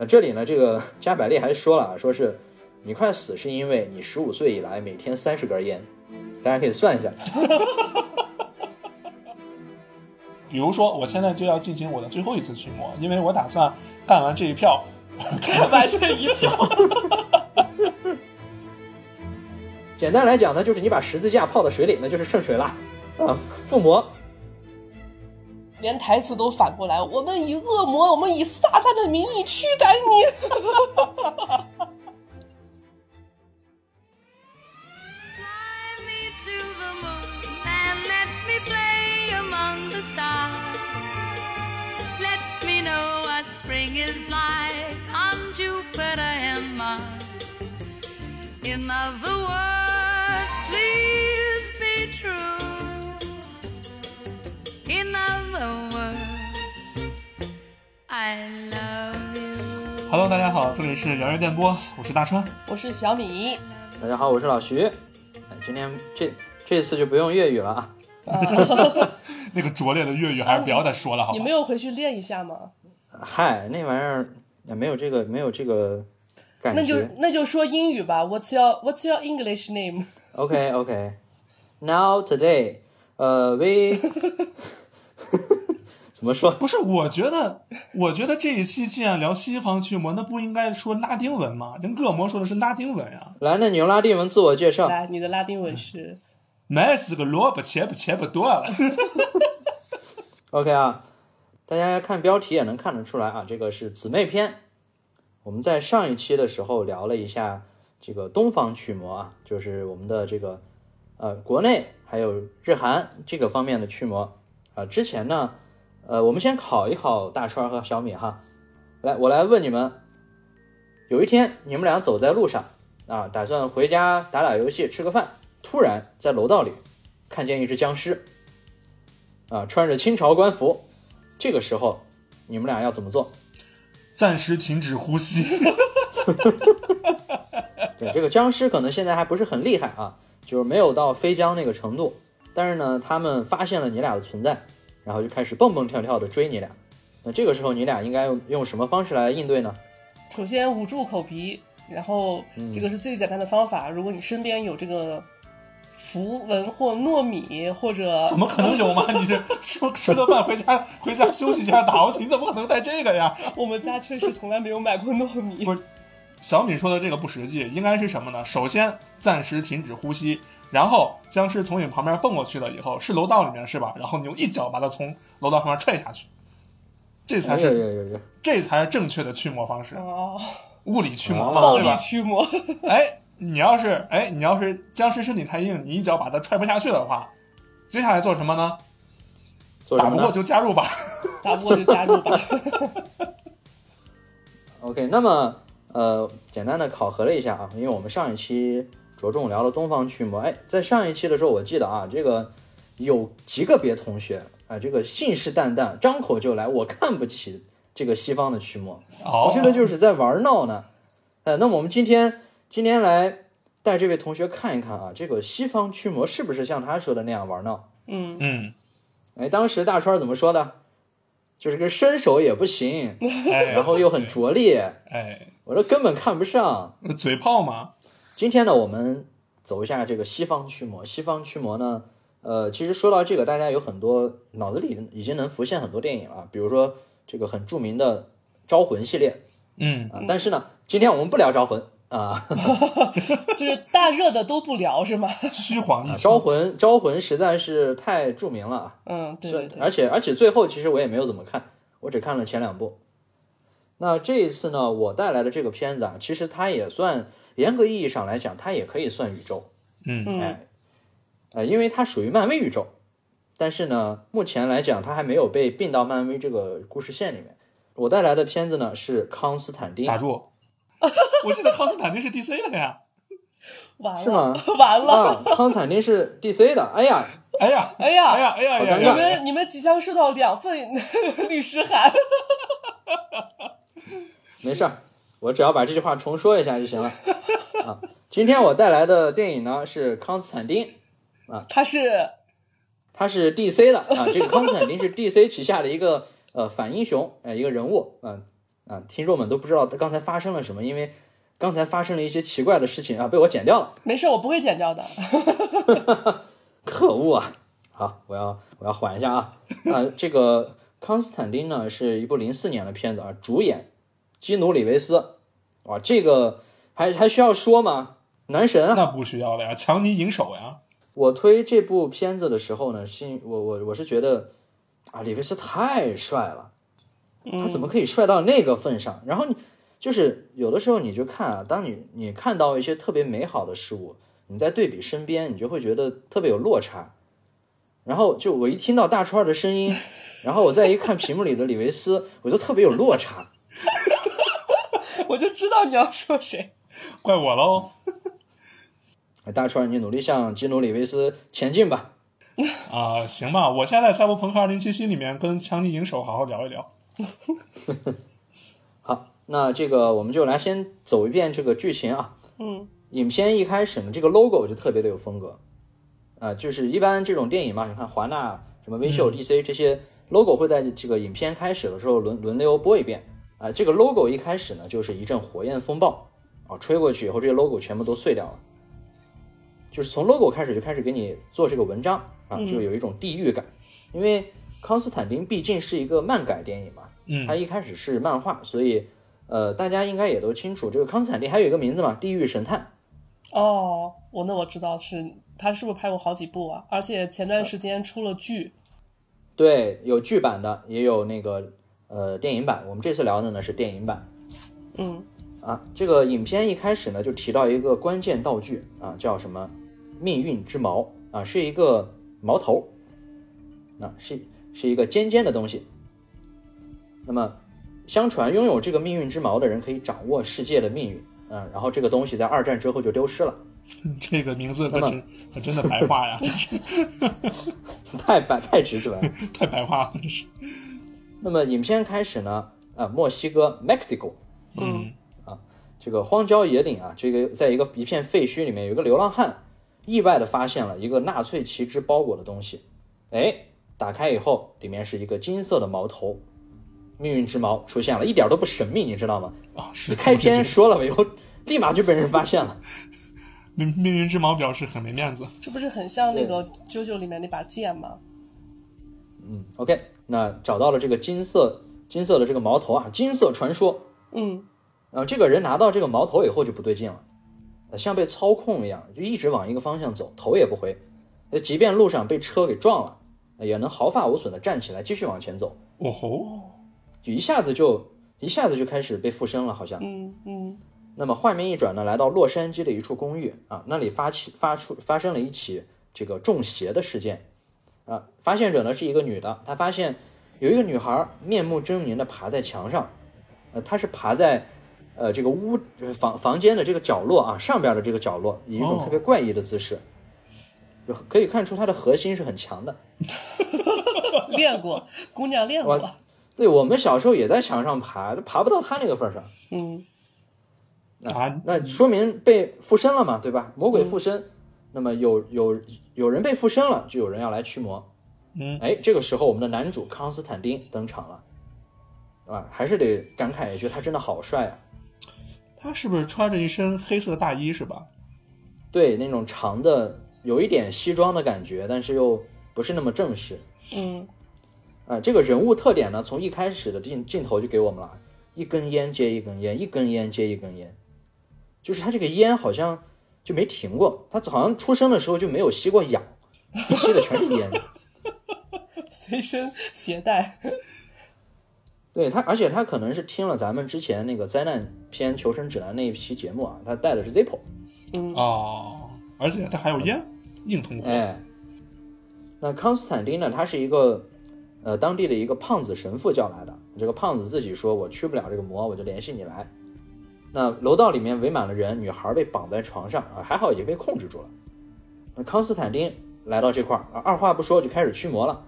呃，这里呢，这个 加百利还说了啊，说是你快死是因为你十五岁以来每天三十根烟，大家可以算一下。比如说，我现在就要进行我的最后一次驱魔，因为我打算干完这一票，干完这一票。简单来讲呢，就是你把十字架泡到水里，那就是圣水了啊，附魔。连台词都反过来，我们以恶魔，我们以撒旦的名义驱赶你。Hello，大家好，这里是聊聊电波，我是大川，我是小米，大家好，我是老徐。今天这这次就不用粤语了啊。那个拙劣的粤语还是不要再说了，好你没有回去练一下吗？嗨，那玩意儿也没有这个，没有这个感觉。那就那就说英语吧。What's your What's your English name? OK OK. Now today, 呃，we 怎么说？不是，我觉得，我觉得这一期既然聊西方驱魔，那不应该说拉丁文吗？人恶魔说的是拉丁文呀。来，那你用拉丁文自我介绍。来，你的拉丁文是。买是个萝卜，切不切不多了。OK 啊，大家看标题也能看得出来啊，这个是姊妹篇。我们在上一期的时候聊了一下这个东方驱魔啊，就是我们的这个呃国内还有日韩这个方面的驱魔啊。之前呢，呃，我们先考一考大川和小米哈。来，我来问你们，有一天你们俩走在路上啊，打算回家打打游戏，吃个饭。突然在楼道里看见一只僵尸，啊，穿着清朝官服，这个时候你们俩要怎么做？暂时停止呼吸。对，这个僵尸可能现在还不是很厉害啊，就是没有到飞僵那个程度。但是呢，他们发现了你俩的存在，然后就开始蹦蹦跳跳的追你俩。那这个时候你俩应该用用什么方式来应对呢？首先捂住口鼻，然后这个是最简单的方法。如果你身边有这个。符文或糯米或者 怎么可能有吗？你这 吃吃个饭回家回家休息一下打游戏，你怎么可能带这个呀？我们家确实从来没有买过糯米。不是，小米说的这个不实际，应该是什么呢？首先暂时停止呼吸，然后僵尸从你旁边蹦过去了以后，是楼道里面是吧？然后你用一脚把它从楼道旁边踹下去，这才是这才是正确的驱魔方式哦，物理驱魔，暴力驱魔，哎。你要是哎，你要是僵尸身体太硬，你一脚把它踹不下去的话，接下来做什么呢？打不过就加入吧，打不过就加入吧。OK，那么呃，简单的考核了一下啊，因为我们上一期着重聊了东方驱魔，哎，在上一期的时候我记得啊，这个有极个别同学啊，这个信誓旦旦，张口就来，我看不起这个西方的驱魔，我觉得就是在玩闹呢。哎，那么我们今天。今天来带这位同学看一看啊，这个西方驱魔是不是像他说的那样玩闹？嗯嗯，哎，当时大川怎么说的？就是个身手也不行，然后又很拙劣，哎，我说根本看不上，嘴炮吗。今天呢，我们走一下这个西方驱魔。西方驱魔呢，呃，其实说到这个，大家有很多脑子里已经能浮现很多电影了，比如说这个很著名的《招魂》系列，嗯啊，但是呢，今天我们不聊《招魂》。啊，就是大热的都不聊是吗？虚晃一招魂，招魂实在是太著名了。嗯，对对对。而且而且最后其实我也没有怎么看，我只看了前两部。那这一次呢，我带来的这个片子啊，其实它也算严格意义上来讲，它也可以算宇宙。嗯，哎，呃，因为它属于漫威宇宙，但是呢，目前来讲它还没有被并到漫威这个故事线里面。我带来的片子呢是康斯坦丁。打住。我记得康斯坦丁是 DC 的呀，完了是吗？完了，康斯坦丁是 DC 的。哎呀，哎呀，哎呀，哎呀，哎呀，你们你们即将收到两份 律师函。没事儿，我只要把这句话重说一下就行了。啊，今天我带来的电影呢是康斯坦丁啊，他是他是 DC 的啊，这个康斯坦丁是 DC 旗下的一个呃反英雄呃一个人物啊。啊，听众们都不知道刚才发生了什么，因为刚才发生了一些奇怪的事情啊，被我剪掉了。没事，我不会剪掉的。可恶啊！好，我要我要缓一下啊。啊，这个康斯坦丁呢是一部零四年的片子啊，主演基努里维斯。哇，这个还还需要说吗？男神啊！那不需要了呀，强尼银手呀。我推这部片子的时候呢，是我我我是觉得啊，里维斯太帅了，他怎么可以帅到那个份上？然后你就是有的时候你就看啊，当你你看到一些特别美好的事物，你在对比身边，你就会觉得特别有落差。然后就我一听到大川的声音，然后我再一看屏幕里的李维斯，我就特别有落差。我就知道你要说谁，怪我喽。大川，你努力向基努里维斯前进吧。啊，行吧，我现在在《赛博朋克2077》里面跟强尼影手好好聊一聊。好，那这个我们就来先走一遍这个剧情啊。嗯，影片一开始呢，这个 logo 就特别的有风格。啊，就是一般这种电影嘛，你看华纳、什么微秀、DC 这些 logo 会在这个影片开始的时候轮轮流播一遍。啊，这个 logo 一开始呢，就是一阵火焰风暴啊，吹过去以后，这些 logo 全部都碎掉了。就是从 logo 开始就开始给你做这个文章啊，就有一种地狱感。因为康斯坦丁毕竟是一个漫改电影嘛，嗯，它一开始是漫画，所以呃，大家应该也都清楚，这个康斯坦丁还有一个名字嘛，地狱神探。哦，我那我知道是他是不是拍过好几部啊？而且前段时间出了剧，对，有剧版的，也有那个呃电影版。我们这次聊的呢是电影版嗯啊。这个影片一开始呢就提到一个关键道具啊，叫什么命运之矛啊，是一个矛头，啊是是一个尖尖的东西。那么，相传拥有这个命运之矛的人可以掌握世界的命运，嗯，然后这个东西在二战之后就丢失了。这个名字可真可真的白话呀，真是 太白太直指了。太白话了，这是。那么影片开始呢，啊，墨西哥 （Mexico） 嗯啊这个荒郊野岭啊，这个在一个一片废墟里面，有一个流浪汉意外的发现了一个纳粹旗帜包裹的东西，哎，打开以后，里面是一个金色的矛头，命运之矛出现了，一点都不神秘，你知道吗？啊，是开篇说了以后，立马就被人发现了。命命运之矛表示很没面子。这不是很像那个《啾啾》里面那把剑吗？嗯，OK，那找到了这个金色金色的这个矛头啊，金色传说。嗯，然后这个人拿到这个矛头以后就不对劲了，呃像被操控一样，就一直往一个方向走，头也不回。那即便路上被车给撞了，呃也能毫发无损的站起来继续往前走，哦吼，就一下子就一下子就开始被附身了，好像。嗯嗯那么画面一转呢，来到洛杉矶的一处公寓啊，那里发起发出发生了一起这个中邪的事件啊，发现者呢是一个女的，她发现有一个女孩面目狰狞的爬在墙上，呃，她是爬在呃这个屋呃房房间的这个角落啊上边的这个角落，以一种哦特别怪异的姿势，就可以看出她的核心是很强的。练过，姑娘练过。对我们小时候也在墙上爬，都爬不到她那个份儿上。嗯啊，那说明被附身了嘛，对吧？魔鬼附身，那么有有有人被附身了，就有人要来驱魔。嗯，哎，这个时候我们的男主康斯坦丁登场了，啊，还是得感慨一句，他真的好帅啊！他是不是穿着一身黑色大衣是吧？对，那种长的，有一点西装的感觉，但是又不是那么正式。嗯啊，这个人物特点呢，从一开始的镜镜头就给我们了，一根烟接一根烟，一根烟接一根烟，就是他这个烟好像就没停过，他好像出生的时候就没有吸过氧，他吸的全是烟。随身携带。对他，而且他可能是听了咱们之前那个灾难片《求生指南》那一期节目啊，他带的是 Zippo，嗯哦，而且他还有烟，硬通货。哎，那康斯坦丁呢，他是一个呃当地的一个胖子神父叫来的。这个胖子自己说：“我驱不了这个魔，我就联系你来。”那楼道里面围满了人，女孩被绑在床上啊，还好已经被控制住了。那康斯坦丁来到这块儿，啊二话不说就开始驱魔了。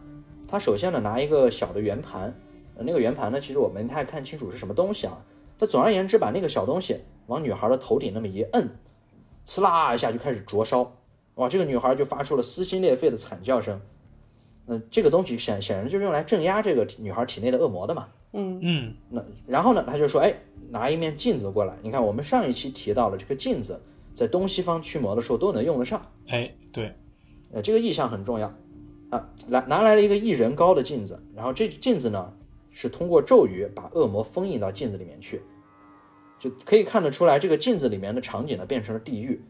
他首先呢拿一个小的圆盘，呃那个圆盘呢其实我没太看清楚是什么东西啊。他总而言之把那个小东西往女孩的头顶那么一摁，呲啦一下就开始灼烧。哇，这个女孩就发出了撕心裂肺的惨叫声。那、这个东西显显然就是用来镇压这个女孩体内的恶魔的嘛。嗯嗯，那然后呢，他就说，哎，拿一面镜子过来。你看，我们上一期提到了这个镜子，在东西方驱魔的时候都能用得上。哎，对，呃，这个意象很重要啊。来拿来了一个一人高的镜子，然后这镜子呢是通过咒语把恶魔封印到镜子里面去，就可以看得出来，这个镜子里面的场景呢变成了地狱。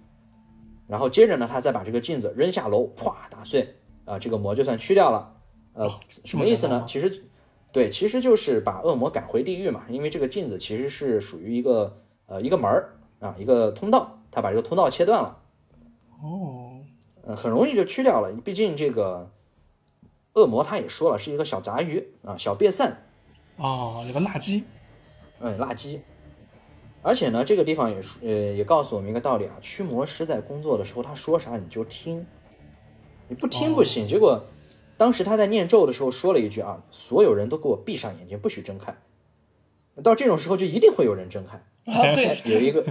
然后接着呢，他再把这个镜子扔下楼，啪打碎啊，这个魔就算驱掉了。呃，什么意思？呢其实，对，其实就是把恶魔赶回地狱嘛。因为这个镜子其实是属于一个呃一个门儿啊，一个通道，他把这个通道切断了。哦，呃，很容易就去掉了。毕竟这个恶魔他也说了，是一个小杂鱼啊，小瘪散，哦，有个垃圾，嗯，垃圾。而且呢，这个地方也说呃也告诉我们一个道理啊，驱魔师在工作的时候，他说啥你就听，你不听不行。结果当时他在念咒的时候说了一句啊，所有人都给我闭上眼睛，不许睁开。到这种时候就一定会有人睁开。啊，对，有一个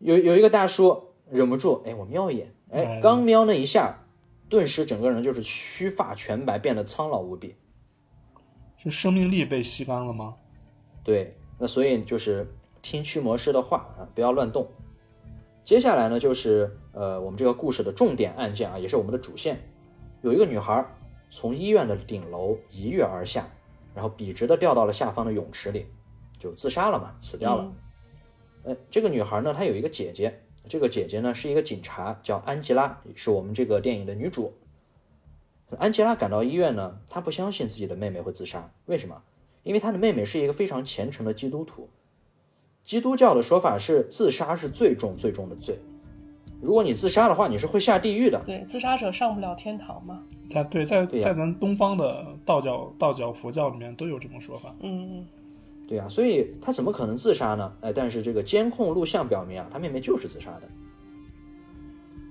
有有一个大叔忍不住，哎，我瞄一眼，哎哎，刚瞄那一下，顿时整个人就是须发全白，变得苍老无比。是生命力被吸干了吗？对，那所以就是听驱魔师的话啊，不要乱动。接下来呢，就是呃，我们这个故事的重点案件啊，也是我们的主线。有一个女孩从医院的顶楼一跃而下，然后笔直的掉到了下方的泳池里，就自杀了嘛，死掉了。呃，这个女孩呢，她有一个姐姐，这个姐姐呢是一个警察，叫安吉拉，是我们这个电影的女主。安吉拉赶到医院呢，她不相信自己的妹妹会自杀，为什么？因为她的妹妹是一个非常虔诚的基督徒。基督教的说法是，自杀是最重最重的罪。如果你自杀的话，你是会下地狱的。对，自杀者上不了天堂嘛。在对，在在咱东方的道教、道教、佛教里面都有这种说法。嗯，对啊，所以他怎么可能自杀呢？哎，但是这个监控录像表明啊，他妹妹就是自杀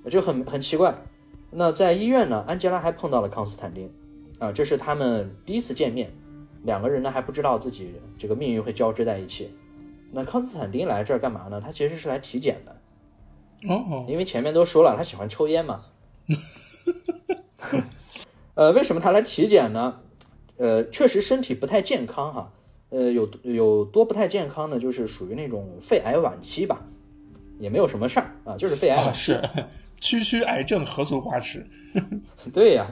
的，就很很奇怪。那在医院呢，安吉拉还碰到了康斯坦丁，啊，这是他们第一次见面，两个人呢还不知道自己这个命运会交织在一起。那康斯坦丁来这儿干嘛呢？他其实是来体检的，哦，因为前面都说了，他喜欢抽烟嘛。呃，为什么他来体检呢？呃，确实身体不太健康哈。呃，有有多不太健康呢？就是属于那种肺癌晚期吧，也没有什么事儿啊，就是肺癌啊晚期。是，区区癌症何足挂齿？对呀、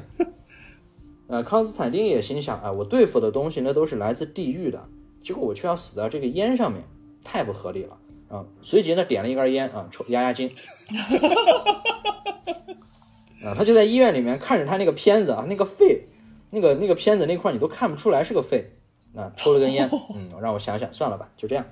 呃，康斯坦丁也心想啊，我对付的东西那都是来自地狱的，结果我却要死在这个烟上面，太不合理了啊！随即呢，点了一根烟啊，抽压压惊。啊，他就在医院里面看着他那个片子啊，那个肺，那个那个片子那块儿你都看不出来是个肺，啊，抽了根烟，嗯，让我想想，算了吧，就这样。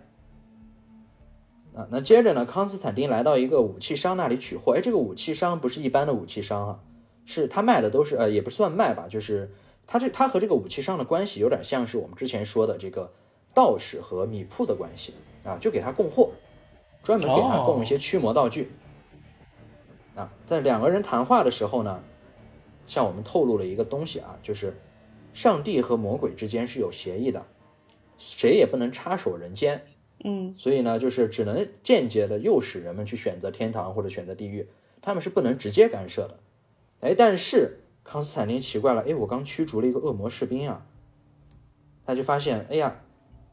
啊，那接着呢，康斯坦丁来到一个武器商那里取货，哎，这个武器商不是一般的武器商啊，是他卖的都是呃，也不算卖吧，就是他这他和这个武器商的关系有点像是我们之前说的这个道士和米铺的关系啊，就给他供货，专门给他供一些驱魔道具。啊，在两个人谈话的时候呢，向我们透露了一个东西啊，就是上帝和魔鬼之间是有协议的，谁也不能插手人间。嗯，所以呢，就是只能间接的诱使人们去选择天堂或者选择地狱，他们是不能直接干涉的。哎，但是康斯坦丁奇怪了，哎，我刚驱逐了一个恶魔士兵啊，他就发现，哎呀，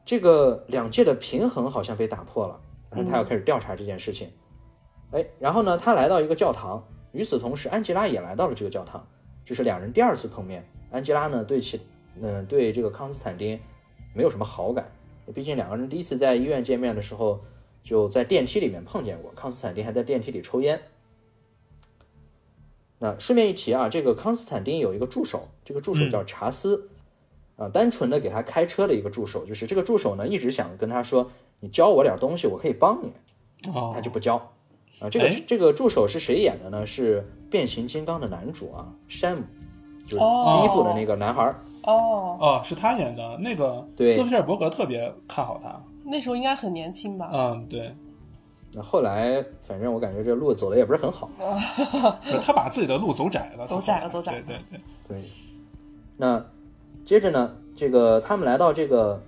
这个两界的平衡好像被打破了，他要开始调查这件事情。哎，然后呢，他来到一个教堂，与此同时，安吉拉也来到了这个教堂，这是两人第二次碰面。安吉拉呢，对其，嗯、对这个康斯坦丁没有什么好感。毕竟两个人第一次在医院见面的时候，就在电梯里面碰见过，康斯坦丁还在电梯里抽烟。那顺便一提啊，这个康斯坦丁有一个助手，这个助手叫查斯，啊，单纯的给他开车的一个助手，就是这个助手呢一直想跟他说，你教我点东西，我可以帮你，哦他就不教。啊，这个哎这个助手是谁演的呢？是变形金刚的男主啊，山姆，就是哦第一部的那个男孩儿。哦，哦，是他演的那个，对斯皮尔伯格特别看好他。那时候应该很年轻吧？嗯，对，那后来，反正我感觉这路走的也不是很好。他把自己的路走窄了，走窄了走窄了对对对，对，那接着呢，这个他们来到这个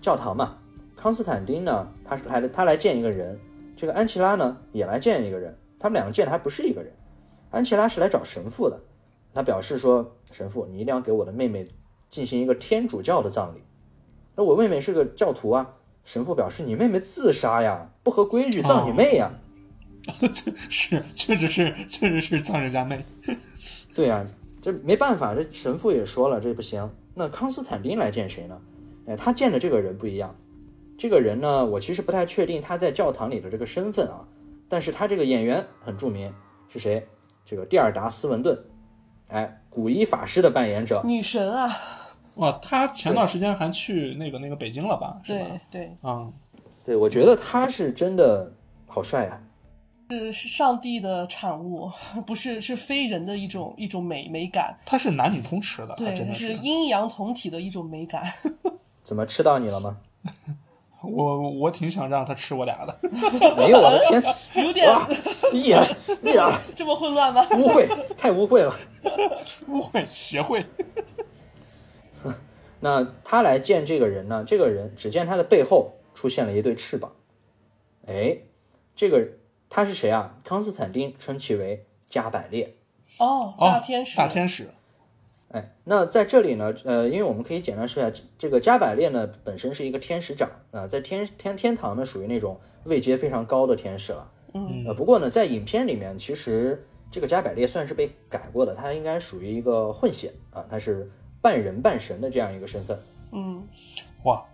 教堂嘛，康斯坦丁呢，他是来他来见一个人，这个安琪拉呢也来见一个人，他们两个见的还不是一个人，安琪拉是来找神父的，他表示说，神父，你一定要给我的妹妹进行一个天主教的葬礼。那我妹妹是个教徒啊。神父表示：“你妹妹自杀呀，不合规矩，葬你妹呀！”是，确实是，确实是葬人家妹。对呀、这没办法，这神父也说了，这不行。那康斯坦丁来见谁呢？哎，他见的这个人不一样。这个人呢，我其实不太确定他在教堂里的这个身份啊，但是他这个演员很著名，是谁？这个蒂尔达·斯文顿，哎，古一法师的扮演者。女神啊，哇，他前段时间还去那个那个北京了吧？是吧？对对，啊、对，我觉得他是真的好帅啊。是是上帝的产物，不是是非人的一种一种美美感，它是男女通吃的，他对，真的是阴阳同体的一种美感。怎么吃到你了吗？我我挺想让他吃我俩的。没有，我的天！有点哇，哎呀，哎呀，这么混乱吗？污秽，太污秽了。误会协会，那他来见这个人呢？这个人只见他的背后出现了一对翅膀。哎，这个他是谁啊？康斯坦丁称其为加百列。哦，哦，大天使，大天使，哎，那在这里呢，呃，因为我们可以简单说一下，这个加百列呢本身是一个天使长啊、在天天天堂呢属于那种位阶非常高的天使了。嗯，呃，不过呢，在影片里面，其实这个加百列算是被改过的，他应该属于一个混血啊，他是半人半神的这样一个身份。嗯，哇，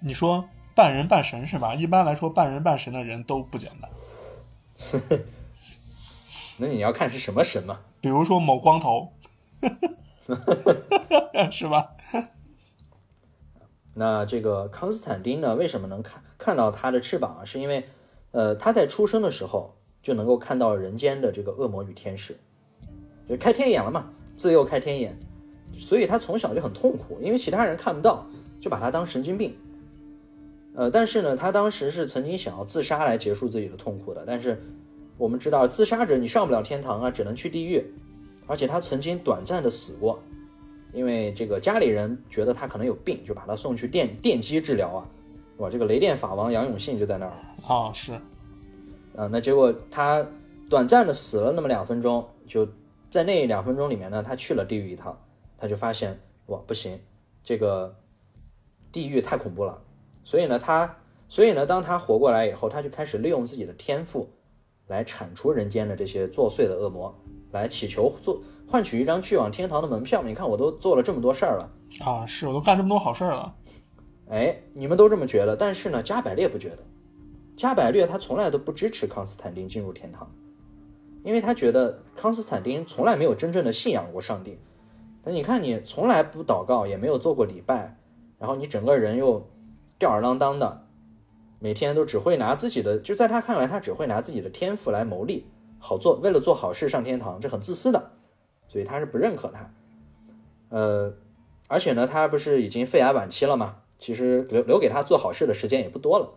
你说半人半神是吧？一般来说，半人半神的人都不简单。那你要看是什么神嘛？比如说某光头，是吧？那这个康斯坦丁呢，为什么能看看到他的翅膀啊？是因为，呃，他在出生的时候就能够看到人间的这个恶魔与天使，就开天眼了嘛，自幼开天眼，所以他从小就很痛苦，因为其他人看不到，就把他当神经病。呃，但是呢，他当时是曾经想要自杀来结束自己的痛苦的，但是我们知道，自杀者你上不了天堂啊，只能去地狱，而且他曾经短暂的死过。因为这个家里人觉得他可能有病，就把他送去电电击治疗啊，哇，这个雷电法王杨永信就在那儿啊，是啊，那结果他短暂的死了那么两分钟，就在那两分钟里面呢，他去了地狱一趟，他就发现哇不行，这个地狱太恐怖了，所以呢他，所以呢当他活过来以后，他就开始利用自己的天赋来铲除人间的这些作祟的恶魔，来祈求做换取一张去往天堂的门票。你看我都做了这么多事儿了。啊，是我都干这么多好事儿了。哎，你们都这么觉得，但是呢，加百列不觉得。加百列他从来都不支持康斯坦丁进入天堂，因为他觉得康斯坦丁从来没有真正的信仰过上帝。那你看，你从来不祷告，也没有做过礼拜，然后你整个人又吊儿郎当的，每天都只会拿自己的，就在他看来，他只会拿自己的天赋来谋利，好做，为了做好事上天堂，这很自私的，所以他是不认可他。呃，而且呢，他不是已经肺癌晚期了吗？其实留留给他做好事的时间也不多了。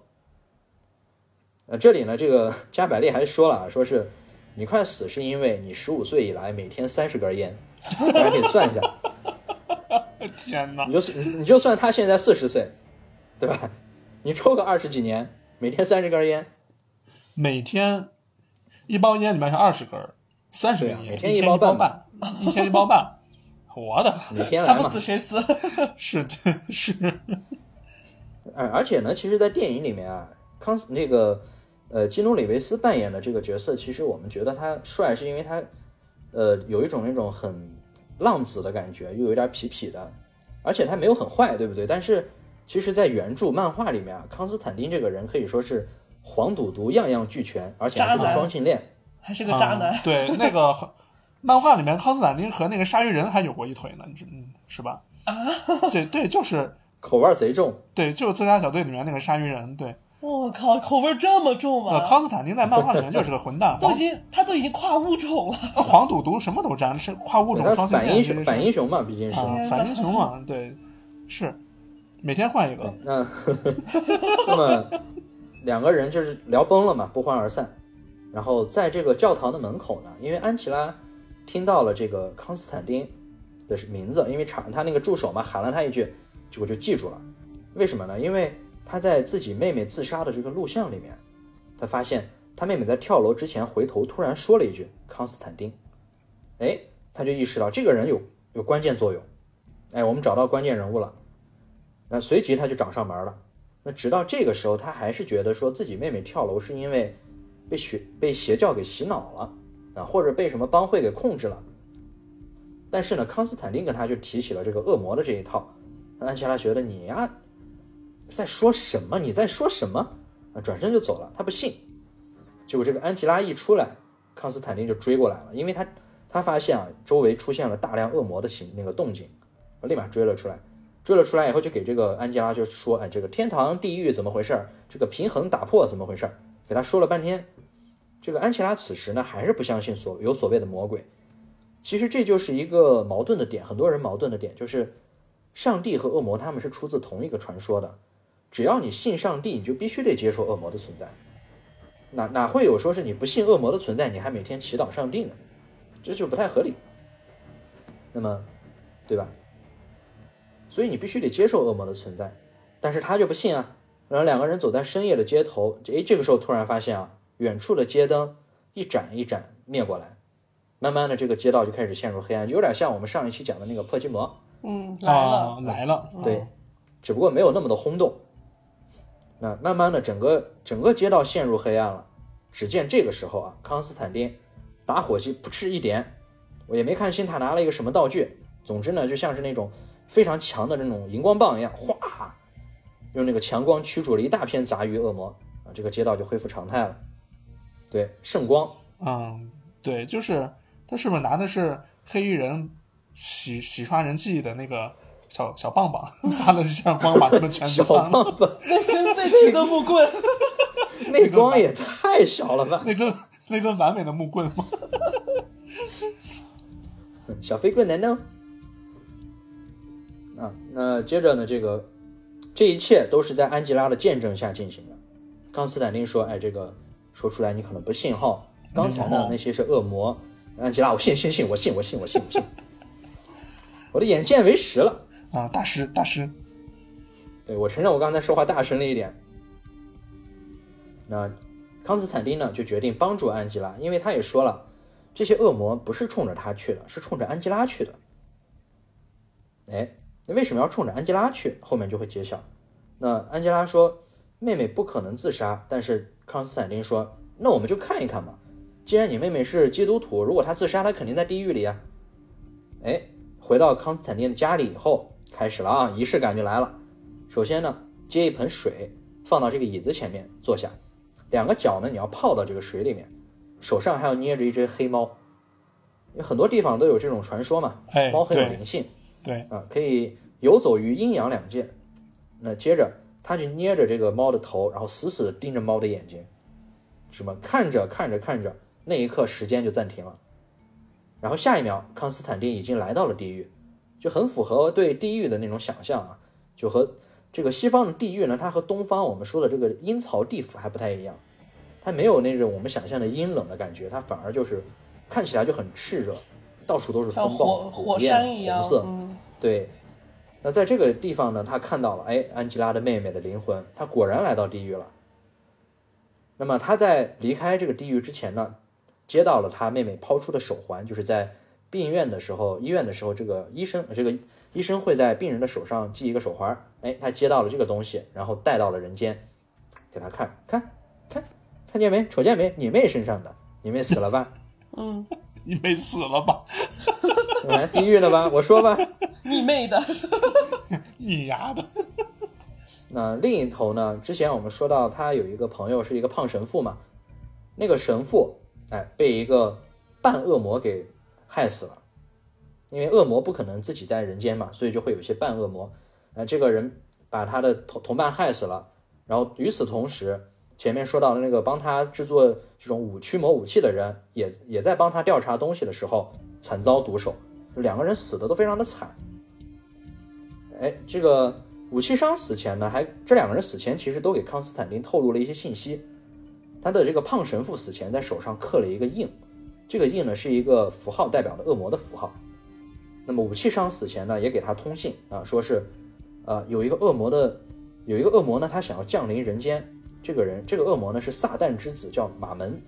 呃，这里呢，这个 加百利还说了啊，说是你快死是因为你十五岁以来每天三十根烟，大家可以算一下，天哪！你就你你就算他现在四十岁，对吧？你抽个二十几年，每天三十根烟，每天一包烟里面是二十根，三十根烟，啊每天一一包半半，一天一包半。我的每天来嘛他不死。谁死？是的，是而而且呢，其实，在电影里面啊，康斯那个呃基努里维斯扮演的这个角色，其实我们觉得他帅，是因为他呃有一种那种很浪子的感觉，又有点痞痞的，而且他没有很坏，对不对？但是其实，在原著漫画里面啊，康斯坦丁这个人可以说是黄赌毒样样俱全，而且还是个双性恋。还是个渣男？啊对，那个漫画里面康斯坦丁和那个鲨鱼人还有过一腿呢，你知嗯是吧？啊，对对，就是口味贼重，对，就是自杀小队里面那个鲨鱼人，对，我靠，口味这么重呃，吗？康斯坦丁在漫画里面就是个混蛋，都已经他都已经跨物种了，黄赌毒什么都沾，是跨物种双性恋，反英雄反英雄嘛，毕竟是。啊，反英雄嘛，对，是每天换一个，那 那么两个人就是聊崩了嘛，不欢而散。然后在这个教堂的门口呢，因为安琪拉听到了这个康斯坦丁的名字，因为场他那个助手嘛喊了他一句，结果就记住了。为什么呢？因为他在自己妹妹自杀的这个录像里面，他发现他妹妹在跳楼之前回头突然说了一句“康斯坦丁”，哎，他就意识到这个人有有关键作用。哎，我们找到关键人物了。那随即他就找上门了。那直到这个时候，他还是觉得说自己妹妹跳楼是因为被邪被邪教给洗脑了啊，或者被什么帮会给控制了。但是呢，康斯坦丁跟他就提起了这个恶魔的这一套。安琪拉觉得你呀在说什么？你在说什么？啊，转身就走了。他不信。结果这个安琪拉一出来，康斯坦丁就追过来了，因为他他发现啊周围出现了大量恶魔的形那个动静，立马追了出来。追了出来以后，就给这个安吉拉就说：“哎，这个天堂地狱怎么回事？这个平衡打破怎么回事？”给他说了半天。这个安琪拉此时呢还是不相信所有所谓的魔鬼。其实这就是一个矛盾的点，很多人矛盾的点就是，上帝和恶魔他们是出自同一个传说的，只要你信上帝，你就必须得接受恶魔的存在，哪哪会有说是你不信恶魔的存在，你还每天祈祷上帝呢？这就不太合理。那么，对吧？所以你必须得接受恶魔的存在，但是他就不信啊。然后两个人走在深夜的街头，诶，这个时候突然发现啊，远处的街灯一盏一盏灭过来。慢慢的，这个街道就开始陷入黑暗，就有点像我们上一期讲的那个破击魔。嗯，来了，来了。对，只不过没有那么的轰动。那慢慢的，整个整个街道陷入黑暗了。只见这个时候啊，康斯坦丁打火机噗嗤一点，我也没看清他拿了一个什么道具。总之呢，就像是那种非常强的那种荧光棒一样，哗，用那个强光驱逐了一大片杂鱼恶魔啊，这个街道就恢复常态了。对，圣光。嗯，对，就是。他是不是拿的是黑衣人洗洗刷人记忆的那个小小棒棒，发了这样光把他们全小棒棒，那根最直的木棍，那光也太小了吧？那根那根完美的木棍吗？小飞棍难道？啊，那接着呢？这个这一切都是在安吉拉的见证下进行的。康斯坦丁说：“哎，这个说出来你可能不信哈。刚才呢，那些是恶魔。”安吉拉，我信信信，我信我信我信我信，我的眼见为实了啊！大师大师，对我承认我刚才说话大声了一点。那康斯坦丁呢，就决定帮助安吉拉，因为他也说了，这些恶魔不是冲着他去的，是冲着安吉拉去的。哎，那为什么要冲着安吉拉去？后面就会揭晓。那安吉拉说，妹妹不可能自杀，但是康斯坦丁说，那我们就看一看嘛。既然你妹妹是基督徒，如果她自杀，她肯定在地狱里啊。哎，回到康斯坦丁的家里以后，开始了啊，仪式感就来了。首先呢，接一盆水放到这个椅子前面坐下，两个脚呢你要泡到这个水里面，手上还要捏着一只黑猫。有很多地方都有这种传说嘛，猫很有灵性，对啊，可以游走于阴阳两界。那接着他就捏着这个猫的头，然后死死盯着猫的眼睛，什么看着看着看着。那一刻，时间就暂停了，然后下一秒，康斯坦丁已经来到了地狱，就很符合对地狱的那种想象啊，就和这个西方的地狱呢，它和东方我们说的这个阴曹地府还不太一样，它没有那种我们想象的阴冷的感觉，它反而就是看起来就很炽热，到处都是风暴、火山一样，红色。对，那在这个地方呢，他看到了，哎，安吉拉的妹妹的灵魂，他果然来到地狱了。那么他在离开这个地狱之前呢？接到了他妹妹抛出的手环，就是在病院的时候，医院的时候，这个医生，这个医生会在病人的手上系一个手环。哎，他接到了这个东西，然后带到了人间，给他看看，看，看见没？瞅见没？你妹身上的，你妹死了吧？嗯，你没死了吧？来地狱了吧？我说吧，你妹的，你丫的。那另一头呢？之前我们说到他有一个朋友是一个胖神父嘛，那个神父。哎，被一个半恶魔给害死了，因为恶魔不可能自己在人间嘛，所以就会有一些半恶魔。呃，这个人把他的同同伴害死了，然后与此同时，前面说到的那个帮他制作这种武驱魔武器的人，也也在帮他调查东西的时候惨遭毒手，两个人死的都非常的惨。哎，这个武器商死前呢，还这两个人死前其实都给康斯坦丁透露了一些信息。他的这个胖神父死前在手上刻了一个印，这个印呢是一个符号，代表的恶魔的符号。那么武器商死前呢也给他通信啊，说是，呃，有一个恶魔的，有一个恶魔呢，他想要降临人间。这个人，这个恶魔呢是撒旦之子，叫马门，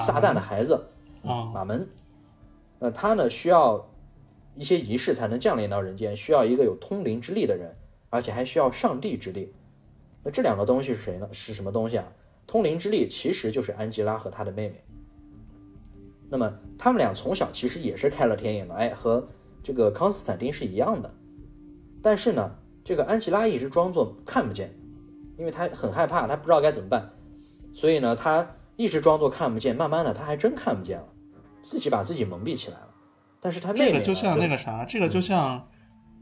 撒旦的孩子啊，马门。那他呢需要一些仪式才能降临到人间，需要一个有通灵之力的人，而。而且还需要上帝之力。那这两个东西是谁呢？是什么东西啊？通灵之力其实就是安吉拉和她的妹妹。那么他们俩从小其实也是开了天眼的，哎，和这个康斯坦丁是一样的。但是呢，这个安吉拉一直装作看不见，因为他很害怕，他不知道该怎么办，所以呢，他一直装作看不见。慢慢的，他还真看不见了，自己把自己蒙蔽起来了。但是他妹妹呢这个就像那个啥，这个就像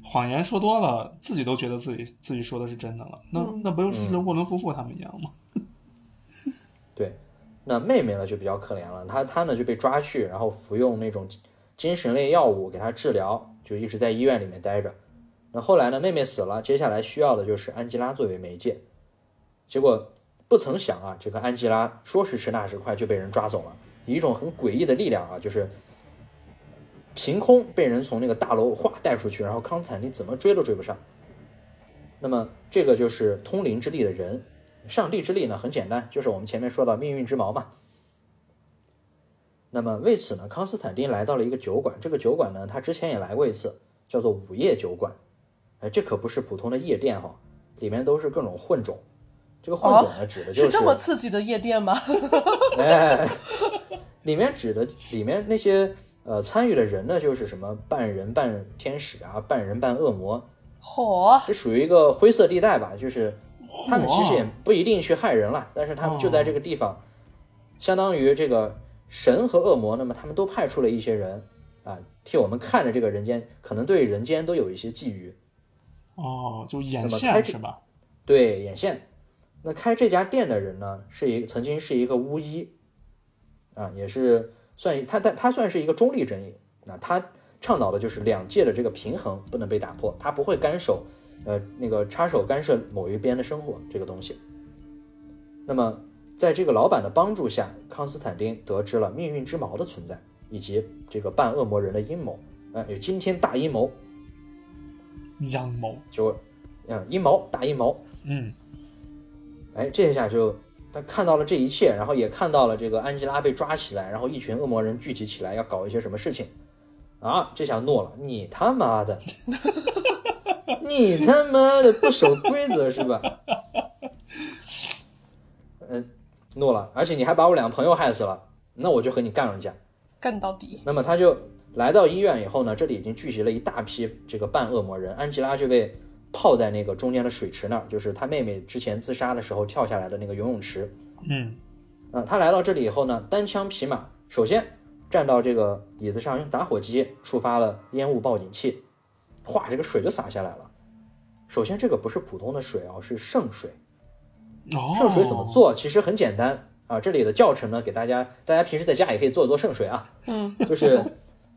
谎言说多了，自己都觉得自己自己说的是真的了。那嗯那不就是沃伦夫妇他们一样吗？对，那妹妹呢就比较可怜了，她她呢就被抓去，然后服用那种精神类药物给她治疗，就一直在医院里面待着。那后来呢，妹妹死了，接下来需要的就是安吉拉作为媒介。结果不曾想啊，这个安吉拉说时迟那时快就被人抓走了，以一种很诡异的力量啊，就是凭空被人从那个大楼哗带出去，然后康斯坦丁怎么追都追不上。那么这个就是通灵之力的人，上帝之力呢很简单，就是我们前面说到命运之矛嘛。那么为此呢，康斯坦丁来到了一个酒馆，这个酒馆呢他之前也来过一次，叫做午夜酒馆。哎，这可不是普通的夜店哈，里面都是各种混种。这个混种呢，指的就是这么刺激的夜店吗？哎，里面指的里面那些呃参与的人呢，就是什么半人半天使啊，半人半恶魔，嚯，这属于一个灰色地带吧。就是他们其实也不一定去害人了，但是他们就在这个地方，相当于这个神和恶魔，那么他们都派出了一些人啊，替我们看着这个人间，可能对人间都有一些觊觎。哦，就眼线是吧？对，眼线。那开这家店的人呢，是一曾经是一个巫医，啊，也是算他他他算是一个中立阵营。那他倡导的就是两界的这个平衡不能被打破，他不会干涉，呃，那个插手干涉某一边的生活这个东西。那么在这个老板的帮助下，康斯坦丁得知了命运之矛的存在，以及这个半恶魔人的阴谋，啊，有惊天大阴谋，阳谋，就，嗯，阴谋大阴谋。嗯，哎，这下就他看到了这一切，然后也看到了这个安吉拉被抓起来，然后一群恶魔人聚集起来要搞一些什么事情，啊，这下诺了，你他妈的，你他妈的不守规则是吧？嗯，诺了，而且你还把我两个朋友害死了，那我就和你干了一架。干到底！那么他就来到医院以后呢，这里已经聚集了一大批这个半恶魔人，安吉拉就被泡在那个中间的水池那儿，就是他妹妹之前自杀的时候跳下来的那个游泳池。嗯，啊、他来到这里以后呢，单枪匹马，首先站到这个椅子上，用打火机触发了烟雾报警器，哗，这个水就洒下来了。首先，这个不是普通的水哦，是圣水。哦，圣水怎么？做？其实很简单啊。这里的教程呢，给大家，大家平时在家也可以做做圣水啊。嗯，就是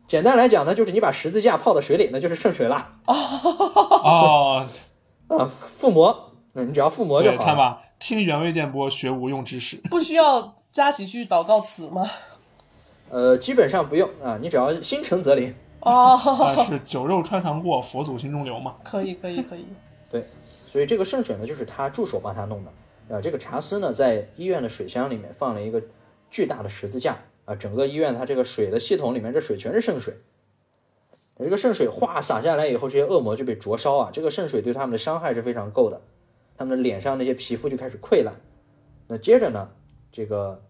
简单来讲呢，就是你把十字架泡到水里，那就是圣水啦。哦，啊，附魔，嗯，你只要附魔就对，好了。看吧，听原味电波学无用知识。不需要加几句祷告词吗？呃，基本上不用啊，你只要心诚则灵。哦，啊，是酒肉穿肠过，佛祖心中留嘛。可以，可以，可以。对，所以这个圣水呢，就是他助手帮他弄的。啊，这个查斯呢，在医院的水箱里面放了一个巨大的十字架啊，整个医院它这个水的系统里面，这水全是圣水。这个圣水哗洒下来以后，这些恶魔就被灼烧啊，这个圣水对他们的伤害是非常够的，他们的脸上那些皮肤就开始溃烂。那接着呢，这个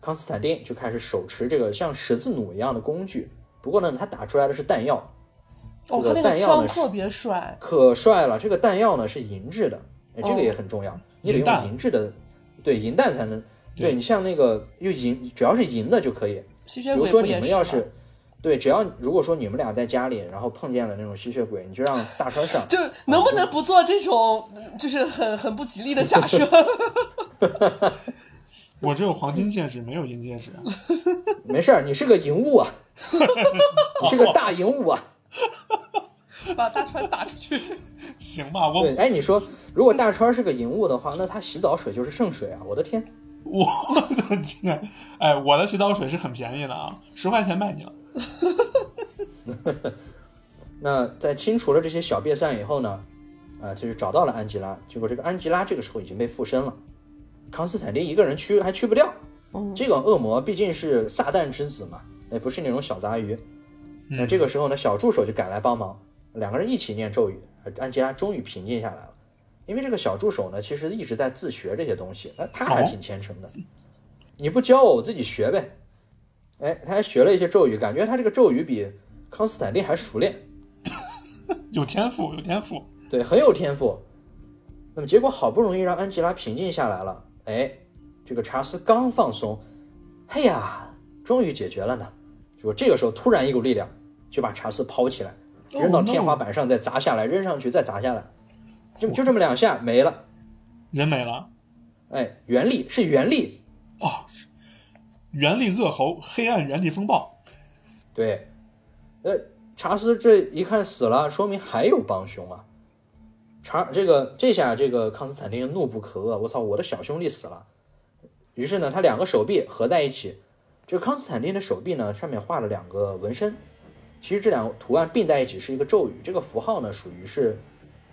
康斯坦丁就开始手持这个像十字弩一样的工具，不过呢，他打出来的是弹药，哦，弹药特别帅。可帅了！这个弹药呢是银质的，哎，这个哦也很重要，你得用银质的，对，银弹才能。对对你像那个又银，只要是银的就可以。吸血鬼比如说你？们要是，对，只要如果说你们俩在家里，然后碰见了那种吸血鬼，你就让大川上，就能不能不做这种就是很很不吉利的假设？我只有黄金戒指，没有银戒指。没事儿，你是个银物啊，你是个大银物啊。把大川打出去。行吧，我对，哎，你说如果大川是个银物的话，那他洗澡水就是圣水啊！我的天，我的天，哎，我的洗澡水是很便宜的啊，十块钱卖你了。那在清除了这些小瘪散以后呢，啊、就是找到了安吉拉。结果这个安吉拉这个时候已经被附身了，康斯坦丁一个人驱还驱不掉。嗯这个恶魔毕竟是撒旦之子嘛，也不是那种小杂鱼。那这个时候呢，小助手就赶来帮忙，两个人一起念咒语，呃安吉拉终于平静下来了。因为这个小助手呢，其实一直在自学这些东西，那他还挺虔诚的。你不教我，我自己学呗。哎，他还学了一些咒语，感觉他这个咒语比康斯坦丁还熟练，有天赋，有天赋。对，很有天赋。那么结果好不容易让安吉拉平静下来了，哎，这个查斯刚放松，嘿呀，终于解决了呢。结果这个时候突然一股力量就把查斯抛起来，扔到 Oh, 天花板上，再砸下来，扔上去再砸下来，就就这么两下没了。人没了哎，原力是原力，哦，原力恶猴，黑暗原力风暴。对，呃，查斯这一看死了，说明还有帮凶啊。查这个这下这个康斯坦丁怒不可遏，我操，我的小兄弟死了。于是呢，他两个手臂合在一起，这个康斯坦丁的手臂呢上面画了两个纹身，其实这两个图案并在一起是一个咒语，这个符号呢属于是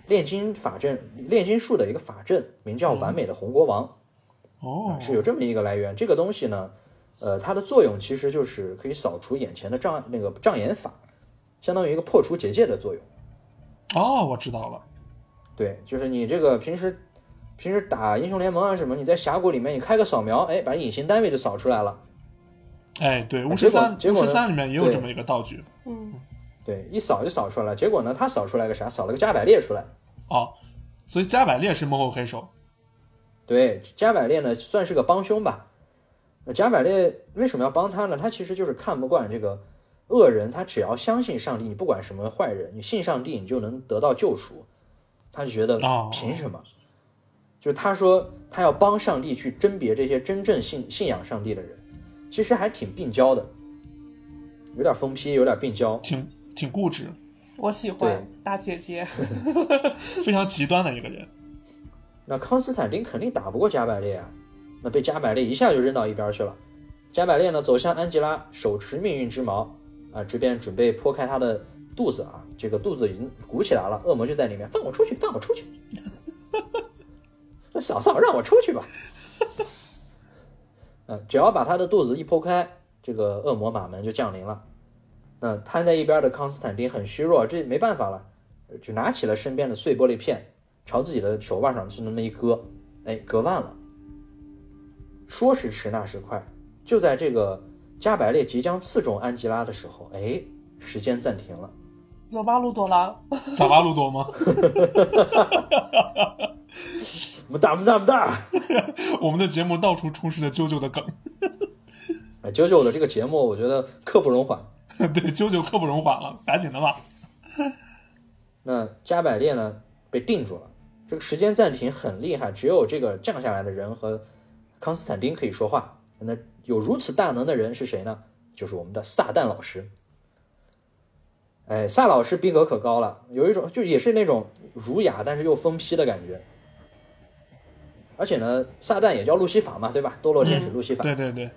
炼金法阵炼金术的一个法阵，名叫完美的红国王。哦，是有这么一个来源。这个东西呢，呃，它的作用其实就是可以扫除眼前的障那个障眼法，相当于一个破除结界的作用。哦，我知道了。对，就是你这个平时平时打英雄联盟啊什么，你在峡谷里面你开个扫描，哎，把隐形单位就扫出来了。哎，对，巫师三，巫师三里面也有这么一个道具。嗯，对，一扫就扫出来了。结果呢，他扫出来个啥？扫了个加百列出来。哦，所以加百列是幕后黑手。对，加百列呢算是个帮凶吧。那加百列为什么要帮他呢？他其实就是看不惯这个恶人，他只要相信上帝，你不管什么坏人，你信上帝，你就能得到救赎。他就觉得哦凭什么？就是他说他要帮上帝去甄别这些真正信信仰上帝的人，其实还挺病娇的，有点疯批，有点病娇。挺挺固执，我喜欢大姐姐。非常极端的一个人。那康斯坦丁肯定打不过加百列啊，那被加百列一下就扔到一边去了。加百列呢走向安吉拉，手持命运之矛啊，这边准备剖开他的肚子啊，这个肚子已经鼓起来了，恶魔就在里面，放我出去，放我出去！这嫂嫂让我出去吧。啊，只要把他的肚子一剖开，这个恶魔马门就降临了。那瘫在一边的康斯坦丁很虚弱，这没办法了，就拿起了身边的碎玻璃片，朝自己的手腕上就那么一割，哎，割腕了。说时迟，那时快，就在这个加百列即将刺中安吉拉的时候，哎，时间暂停了。走吧，路朵拉。走吧，路多吗？我们大不大不大！我们的节目到处充斥着啾啾的梗。哎，九九的这个节目，我觉得刻不容缓。对，啾啾刻不容缓了，赶紧的吧。那加百列呢被定住了，这个时间暂停很厉害，只有这个降下来的人和康斯坦丁可以说话。那有如此大能的人是谁呢？就是我们的撒旦老师。哎，萨老师逼格可高了，有一种就也是那种儒雅但是又疯批的感觉。而且呢，撒旦也叫路西法嘛，对吧？堕落天使路西法。对对对，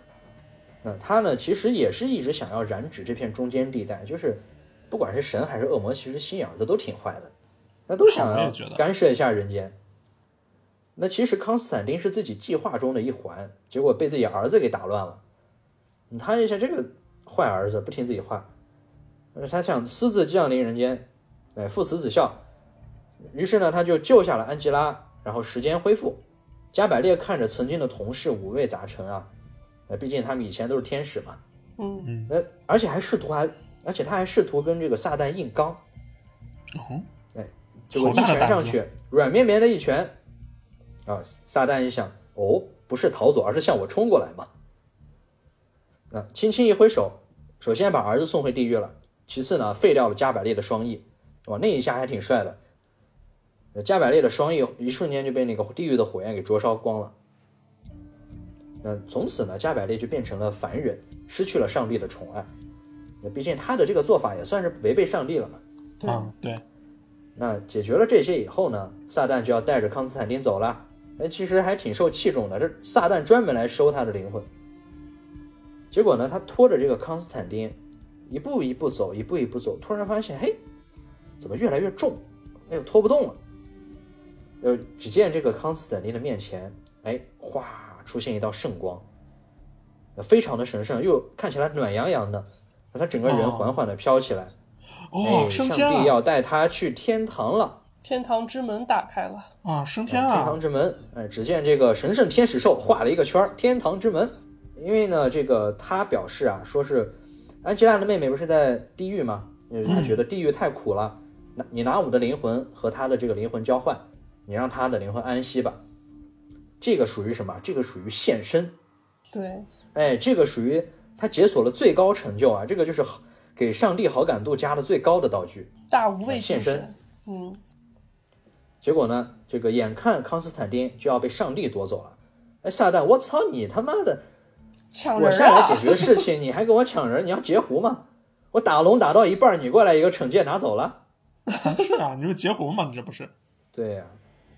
那他呢，其实也是一直想要染指这片中间地带，就是不管是神还是恶魔，其实心眼子都挺坏的，那都想要干涉一下人间。那其实康斯坦丁是自己计划中的一环，结果被自己儿子给打乱了。你看一下这个坏儿子，不听自己话，他想私自降临人间，哎，父慈子孝。于是呢，他就救下了安吉拉，然后时间恢复。加百列看着曾经的同事五味杂陈啊，呃，毕竟他们以前都是天使嘛，嗯，呃，而且还试图还，而且他还试图跟这个撒旦硬刚，哦，结果一拳上去，软绵绵的一拳，啊，撒旦一想，哦，不是逃走，而是向我冲过来嘛。那轻轻一挥手，首先把儿子送回地狱了，其次呢，废掉了加百列的双翼，哇，那一下还挺帅的。呃加百列的双翼一瞬间就被那个地狱的火焰给灼烧光了。那从此呢，加百列就变成了凡人，失去了上帝的宠爱。那毕竟他的这个做法也算是违背上帝了嘛。对，嗯，对，那解决了这些以后呢，撒旦就要带着康斯坦丁走了。哎，其实还挺受器重的，这撒旦专门来收他的灵魂。结果呢，他拖着这个康斯坦丁，一步一步走，一步一步走，突然发现，嘿，怎么越来越重？哎呦，拖不动了。呃，只见这个康斯坦丁的面前，哎，哗，出现一道圣光，呃非常的神圣，又看起来暖洋洋的。他整个人哦缓缓的飘起来，哦，哎，上升天了，帝要带他去天堂了。天堂之门打开了，啊，升天了天啊堂之门，哎，只见这个神圣天使兽画了一个圈儿，天堂之门。因为呢，这个他表示啊，说是安吉拉的妹妹不是在地狱吗？因为他觉得地狱太苦了，那你拿我的灵魂和他的这个灵魂交换，你让他的灵魂安息吧。这个属于什么？这个属于献身。对，哎，这个属于他解锁了最高成就啊！这个就是好给上帝好感度加的最高的道具。大无畏献身，嗯，结果呢，这个眼看康斯坦丁就要被上帝夺走了，哎，撒旦，我操你他妈的！我抢人啊下来解！决事情，你还跟我抢人，你要截胡吗？我打龙打到一半，你过来一个惩戒拿走了。是啊，你这截胡嘛，你这不是？对呀、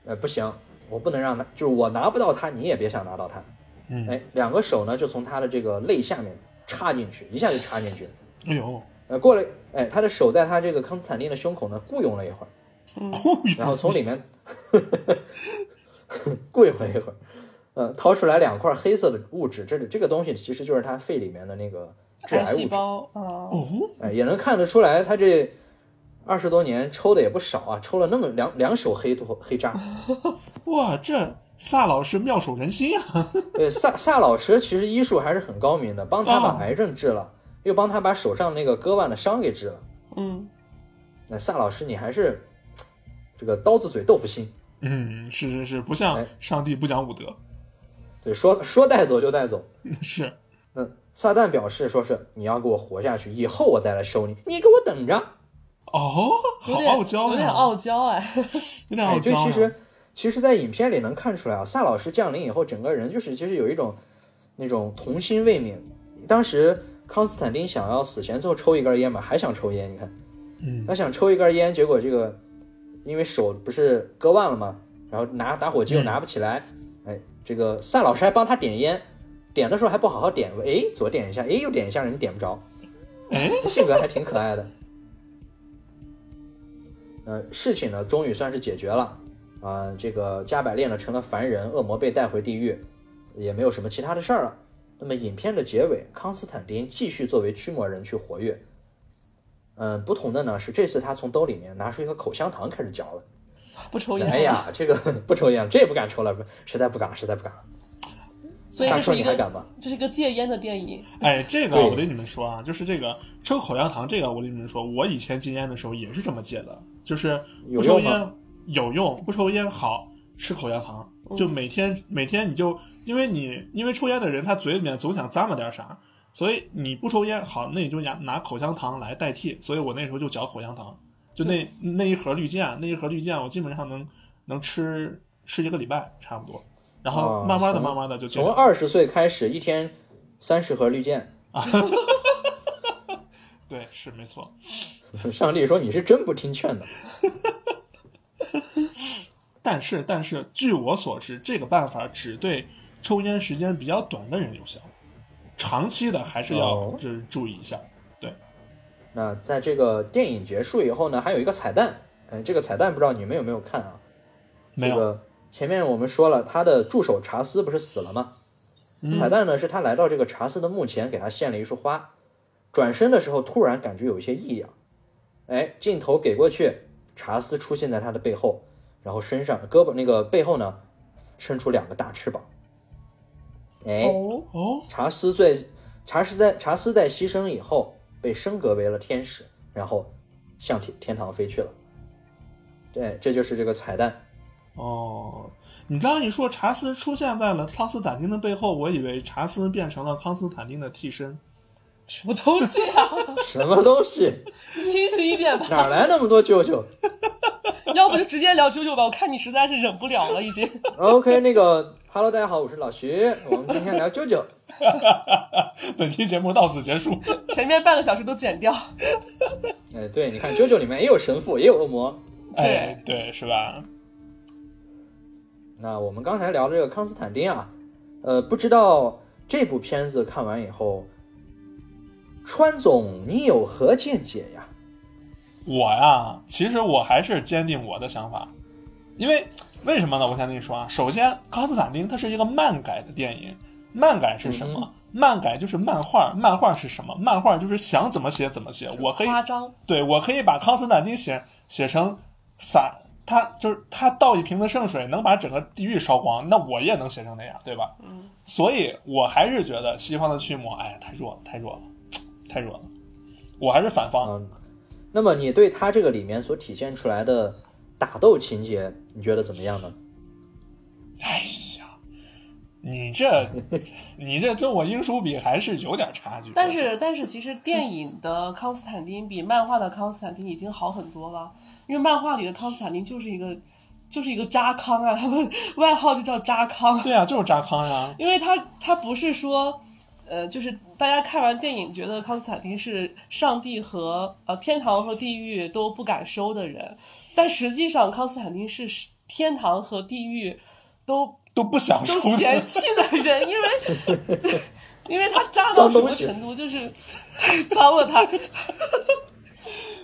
呃，不行，我不能让他，就是我拿不到他，你也别想拿到他。嗯，哎，两个手呢就从他的这个肋下面插进去，一下就插进去。哎呦，呃，过了，哎，他的手在他这个康斯坦丁的胸口呢雇佣了一会儿，然后从里面雇佣了一会儿，呃，掏出来两块黑色的物质，这里这个东西其实就是他肺里面的那个致癌癌物质。细胞啊，哦，哎，也能看得出来，他这二十多年抽的也不少啊，抽了那么两两手黑土黑渣。哇，这萨老师妙手仁心啊！对，萨萨老师其实医术还是很高明的，帮他把哦癌症治了，又帮他把手上那个割腕的伤给治了。嗯，那萨老师，你还是这个刀子嘴豆腐心，嗯，是是是，不像哎上帝不讲武德，对，说说带走就带走。是嗯撒旦表示说是你要给我活下去，以后我再来收你，你给我等着。哦，好有点傲娇啊，有点傲娇哎，哎，有点傲娇啊。对，其实其实，在影片里能看出来啊，萨老师降临以后，整个人就是其实有一种那种童心未泯。当时康斯坦丁想要死前最后抽一根烟嘛，还想抽烟，你看，嗯，他想抽一根烟，结果这个因为手不是割腕了嘛，然后拿打火机又拿不起来，哎，这个萨老师还帮他点烟，点的时候还不好好点，哎，左点一下，哎，右点一下，人点不着，哎，性格还挺可爱的。呃，事情呢，终于算是解决了，啊、这个加百列呢成了凡人，恶魔被带回地狱，也没有什么其他的事儿了。那么影片的结尾，康斯坦丁继续作为驱魔人去活跃。嗯，不同的呢是这次他从兜里面拿出一个口香糖开始嚼了。不抽烟。哎，呀，这个 不抽烟，这也不敢抽了，实在不敢了，实在不敢了。所以这是一个？这是一个戒烟的电影。哎，这个我跟你们说啊，就是这个抽口香糖，这个我跟你们说，我以前戒烟的时候也是这么戒的，就是不抽有用吗烟有用，不抽烟好，吃口香糖，就每天每天你就因为你因为抽烟的人他嘴里面总想咂摸点啥，所以你不抽烟好，那你就拿拿口香糖来代替，所以我那时候就嚼口香糖，就那那一盒绿箭，那一盒绿箭我基本上能能吃吃一个礼拜差不多，然后哦慢慢的慢慢的就。从二十岁开始，一天三十盒绿箭。对，是没错。上帝说你是真不听劝的。但是，但是，据我所知，这个办法只对抽烟时间比较短的人有效，长期的还是要哦就是注意一下。对那在这个电影结束以后呢，还有一个彩蛋。嗯，这个彩蛋不知道你们有没有看啊？没有，这个前面我们说了，他的助手查斯不是死了吗？嗯彩蛋呢是他来到这个查斯的墓前，给他献了一束花，转身的时候突然感觉有一些异样，哎，镜头给过去，查斯出现在他的背后，然后身上胳膊那个背后呢伸出两个大翅膀，哦，查斯在查斯在查斯在牺牲以后被升格为了天使，然后向天天堂飞去了。对，这就是这个彩蛋。哦，你刚刚一说查斯出现在了康斯坦丁的背后，我以为查斯变成了康斯坦丁的替身。什么东西啊？什么东西？清醒一点吧，哪 来那么多舅舅 要不就直接聊舅舅吧，我看你实在是忍不了了，已经。？OK，那个，Hello，大家好，我是老徐，我们今天聊舅舅。本期节目到此结束。前面半个小时都剪掉。哎，对，你看舅舅里面也有神父，也有恶魔。哎，对，是吧？那我们刚才聊的这个康斯坦丁啊，呃，不知道这部片子看完以后，川总你有何见解呀？我呀，其实我还是坚定我的想法，因为为什么呢？我先跟你说啊，首先，康斯坦丁它是一个漫改的电影，漫改是什么？漫改就是漫画，漫画是什么？漫画就是想怎么写怎么写。我可以夸张，对我可以把康斯坦丁写写成撒他就是他倒一瓶子圣水能把整个地狱烧光，那我也能写成那样，对吧？嗯，所以我还是觉得西方的驱魔，哎呀，太弱了，太弱了，太弱了。我还是反方。嗯，那么你对他这个里面所体现出来的打斗情节，你觉得怎么样呢？哎呀，你这你这跟我英叔比还是有点差距。但是但是其实电影的康斯坦丁比漫画的康斯坦丁已经好很多了，因为漫画里的康斯坦丁就是一个就是一个扎康啊，他们外号就叫扎康，对啊，就是扎康呀。因为他他不是说。呃，就是大家看完电影觉得康斯坦丁是上帝和呃天堂和地狱都不敢收的人，但实际上康斯坦丁是天堂和地狱都都不想收都嫌弃的人，因为 因为他渣到什么程度，就是太脏了他。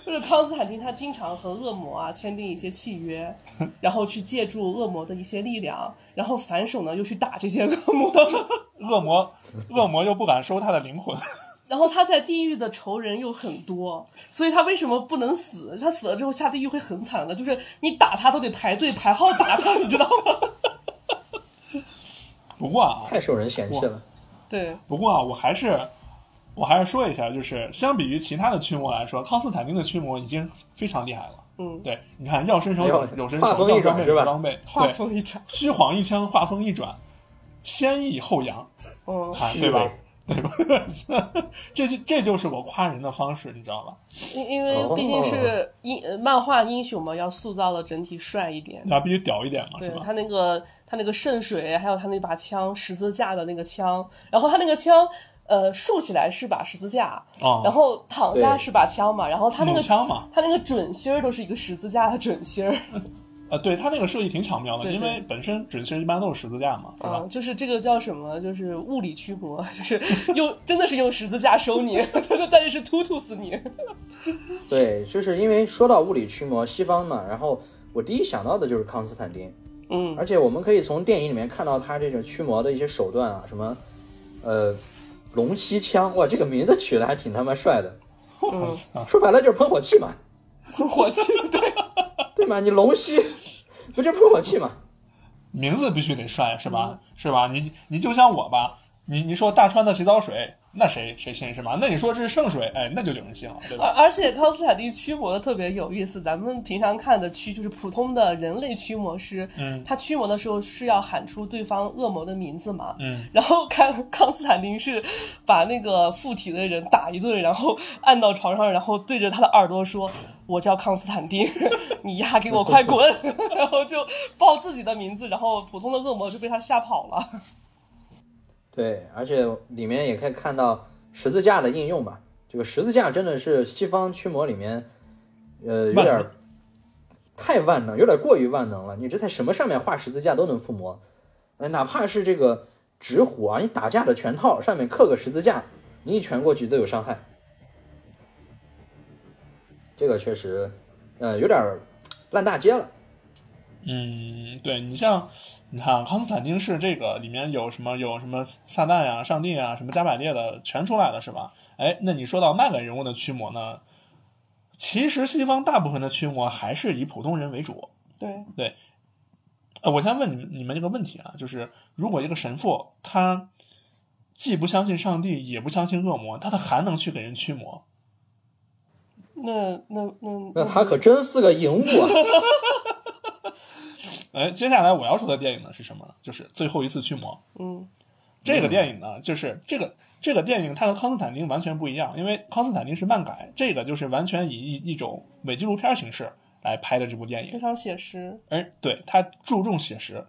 就是康斯坦丁，他经常和恶魔啊签订一些契约，然后去借助恶魔的一些力量，然后反手呢又去打这些恶魔。恶魔，恶魔又不敢收他的灵魂。然后他在地狱的仇人又很多，所以他为什么不能死？他死了之后下地狱会很惨的，就是你打他都得排队排号打他，你知道吗？不过啊，太受人嫌弃了。对，不过啊，我还是。我还是说一下，就是相比于其他的驱魔来说，康斯坦丁的驱魔已经非常厉害了。嗯，对，你看，要身手有有身手，画风一转是吧？装备，画风一转，虚晃一枪，画风一转，先抑后扬，哦，对吧？对吧？这就这就是我夸人的方式，你知道吧？因因为毕竟是英漫画英雄嘛，要塑造的整体帅一点，那必须屌一点嘛。对他那个他那个圣水，还有他那把枪，十字架的那个枪，然后他那个枪。呃，竖起来是把十字架，然后躺下是把枪嘛，然后他那个枪嘛，他那个准心儿都是一个十字架的准心儿。呃，对他那个设计挺巧妙的，因为本身准心一般都是十字架嘛，对吧？就是这个叫什么？就是物理驱魔，就是用真的是用十字架收你，但是是突突死你。对，就是因为说到物理驱魔，西方嘛，然后我第一想到的就是康斯坦丁，嗯，而且我们可以从电影里面看到他这种驱魔的一些手段啊，什么，呃。龙息枪，哇，这个名字取的还挺他妈帅的。说白了就是喷火器嘛，喷火器，对对嘛，你龙息不就喷火器吗？名字必须得帅是吧？是吧？你你就像我吧，你你说大川的洗澡水。那谁谁信是吗？那你说这是圣水，哎，那就有人信了，对吧？而而且康斯坦丁驱魔的特别有意思，咱们平常看的驱就是普通的人类驱魔师，嗯，他驱魔的时候是要喊出对方恶魔的名字嘛，嗯，然后康康斯坦丁是把那个附体的人打一顿，然后按到床上，然后对着他的耳朵说：“我叫康斯坦丁，你丫给我快滚！”然后就报自己的名字，然后普通的恶魔就被他吓跑了。对，而且里面也可以看到十字架的应用吧。这个十字架真的是西方驱魔里面，呃，有点太万能，有点过于万能了。你这在什么上面画十字架都能附魔，呃，哪怕是这个纸虎啊，你打架的拳套上面刻个十字架，你一拳过去都有伤害。这个确实，呃，有点烂大街了。嗯，对你像。你看，康斯坦丁是这个里面有什么有什么撒旦呀、上帝啊、什么加百列的全出来了，是吧？哎，那你说到那个人物的驱魔呢？其实西方大部分的驱魔还是以普通人为主。对对，呃，我先问你们你们这个问题啊，就是如果一个神父他既不相信上帝，也不相信恶魔，他他还能去给人驱魔？那那那那他可真是个淫物啊！哎，接下来我要说的电影呢是什么呢？就是《最后一次驱魔》。嗯，这个电影呢，就是这个这个电影，它和康斯坦丁完全不一样，因为康斯坦丁是漫改，这个就是完全以一一种伪纪录片形式来拍的这部电影，非常写实。哎，对，它注重写实。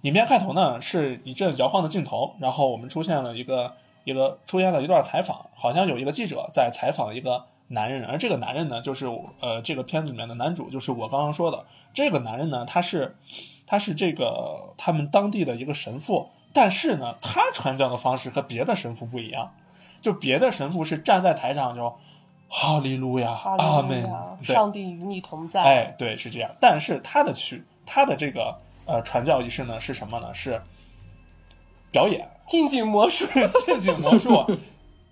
影片开头呢是一阵摇晃的镜头，然后我们出现了一个一个出现了一段采访，好像有一个记者在采访一个。男人，而这个男人呢，就是呃，这个片子里面的男主，就是我刚刚说的。这个男人呢，他是他是这个他们当地的一个神父，但是呢，他传教的方式和别的神父不一样，就别的神父是站在台上就哈利路亚，阿门，上帝与你同在，哎，对，是这样，但是他的去他的这个呃传教仪式呢是什么呢？是表演，近景魔术，近景魔术，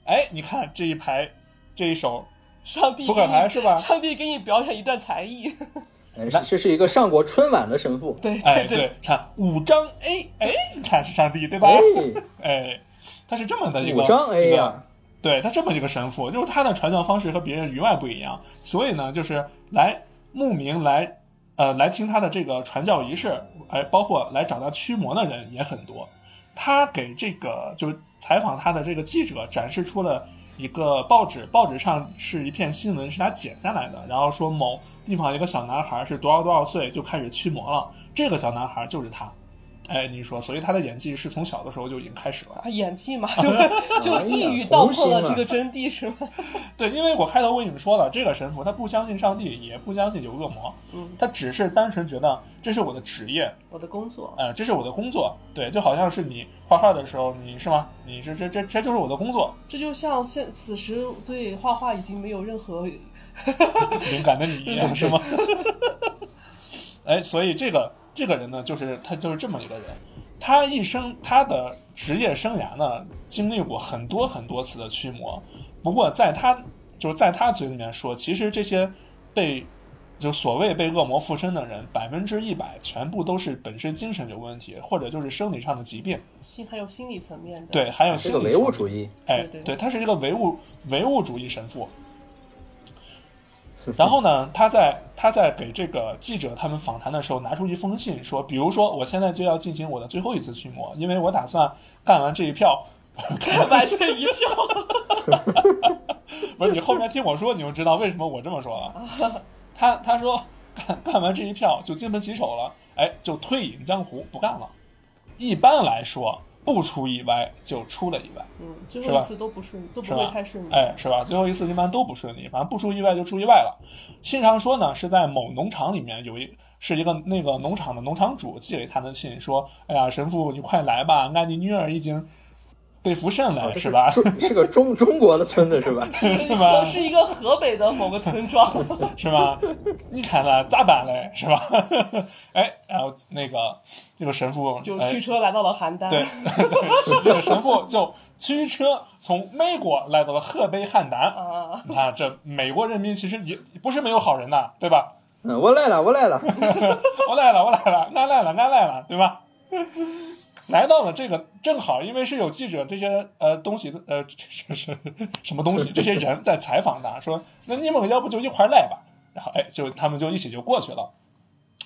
哎，你看这一排这一首。上帝扑克牌是吧上帝给你表演一段才艺，哎，这是一个上过春晚的神父。对哎，对五张 A，哎，你看是上帝对吧？哎，哎，他是这么的一个五张 A 呀，对他这么一个神父，就是他的传教方式和别人与外不一样，所以呢，就是来慕名来，呃，来听他的这个传教仪式，哎，包括来找他驱魔的人也很多。他给这个就是采访他的这个记者展示出了一个报纸，报纸上是一篇新闻，是他剪下来的，然后说某地方一个小男孩是多少多少岁就开始驱魔了，这个小男孩就是他。哎，你说，所以他的演技是从小的时候就已经开始了。啊，演技嘛，就就一语道破了这个真谛，是吗？对，因为我开头我跟你们说了，这个神父他不相信上帝，也不相信有恶魔，嗯，他只是单纯觉得这是我的职业，我的工作，呃，这是我的工作。对，就好像是你画画的时候，你是吗？你是这这这就是我的工作，这就像现此时对画画已经没有任何灵感的你一样 是吗？哎，所以这个这个人呢，就是他就是这么一个人，他一生他的职业生涯呢，经历过很多很多次的驱魔。不过在他就是在他嘴里面说，其实这些被就所谓被恶魔附身的人，百分之一百全部都是本身精神有问题，或者就是生理上的疾病。心还有心理层面的，对，还有是个唯心理层面物主义。哎，对对对，他是一个唯物唯物主义神父。然后呢，他在他在给这个记者他们访谈的时候，拿出一封信说，比如说我现在就要进行我的最后一次驱魔，因为我打算干完这一票。干完这一票，不是你后面听我说，你就知道为什么我这么说了。他他说干干完这一票就金盆洗手了，哎，就退隐江湖不干了。一般来说，不出意外就出了意外。嗯，最后一次都不顺，都不会太顺利，哎，是吧？最后一次一般都不顺利，反正不出意外就出意外了。信上说呢，是在某农场里面有一是一个那个农场的农场主寄给他的信，说：“哎呀，神父你快来吧，俺的女儿已经被附身了，哦是吧？是个中中国的村子是吧？是吧？是一个河北的某个村庄，是吧？你看了咋办嘞？是吧？哎，然后那个这个神父就哎驱车来到了邯郸，对 对，这个神父就驱车从美国来到了河北邯郸。啊，你看，这美国人民其实也不是没有好人呐，对吧？嗯，我来了，我来了。我来了，我来了，俺来了，俺来了，对吧？来到了这个正好，因为是有记者这些呃东西呃是是什么东西，这些人在采访他，说那你们要不就一块儿来吧？然后哎，就他们就一起就过去了。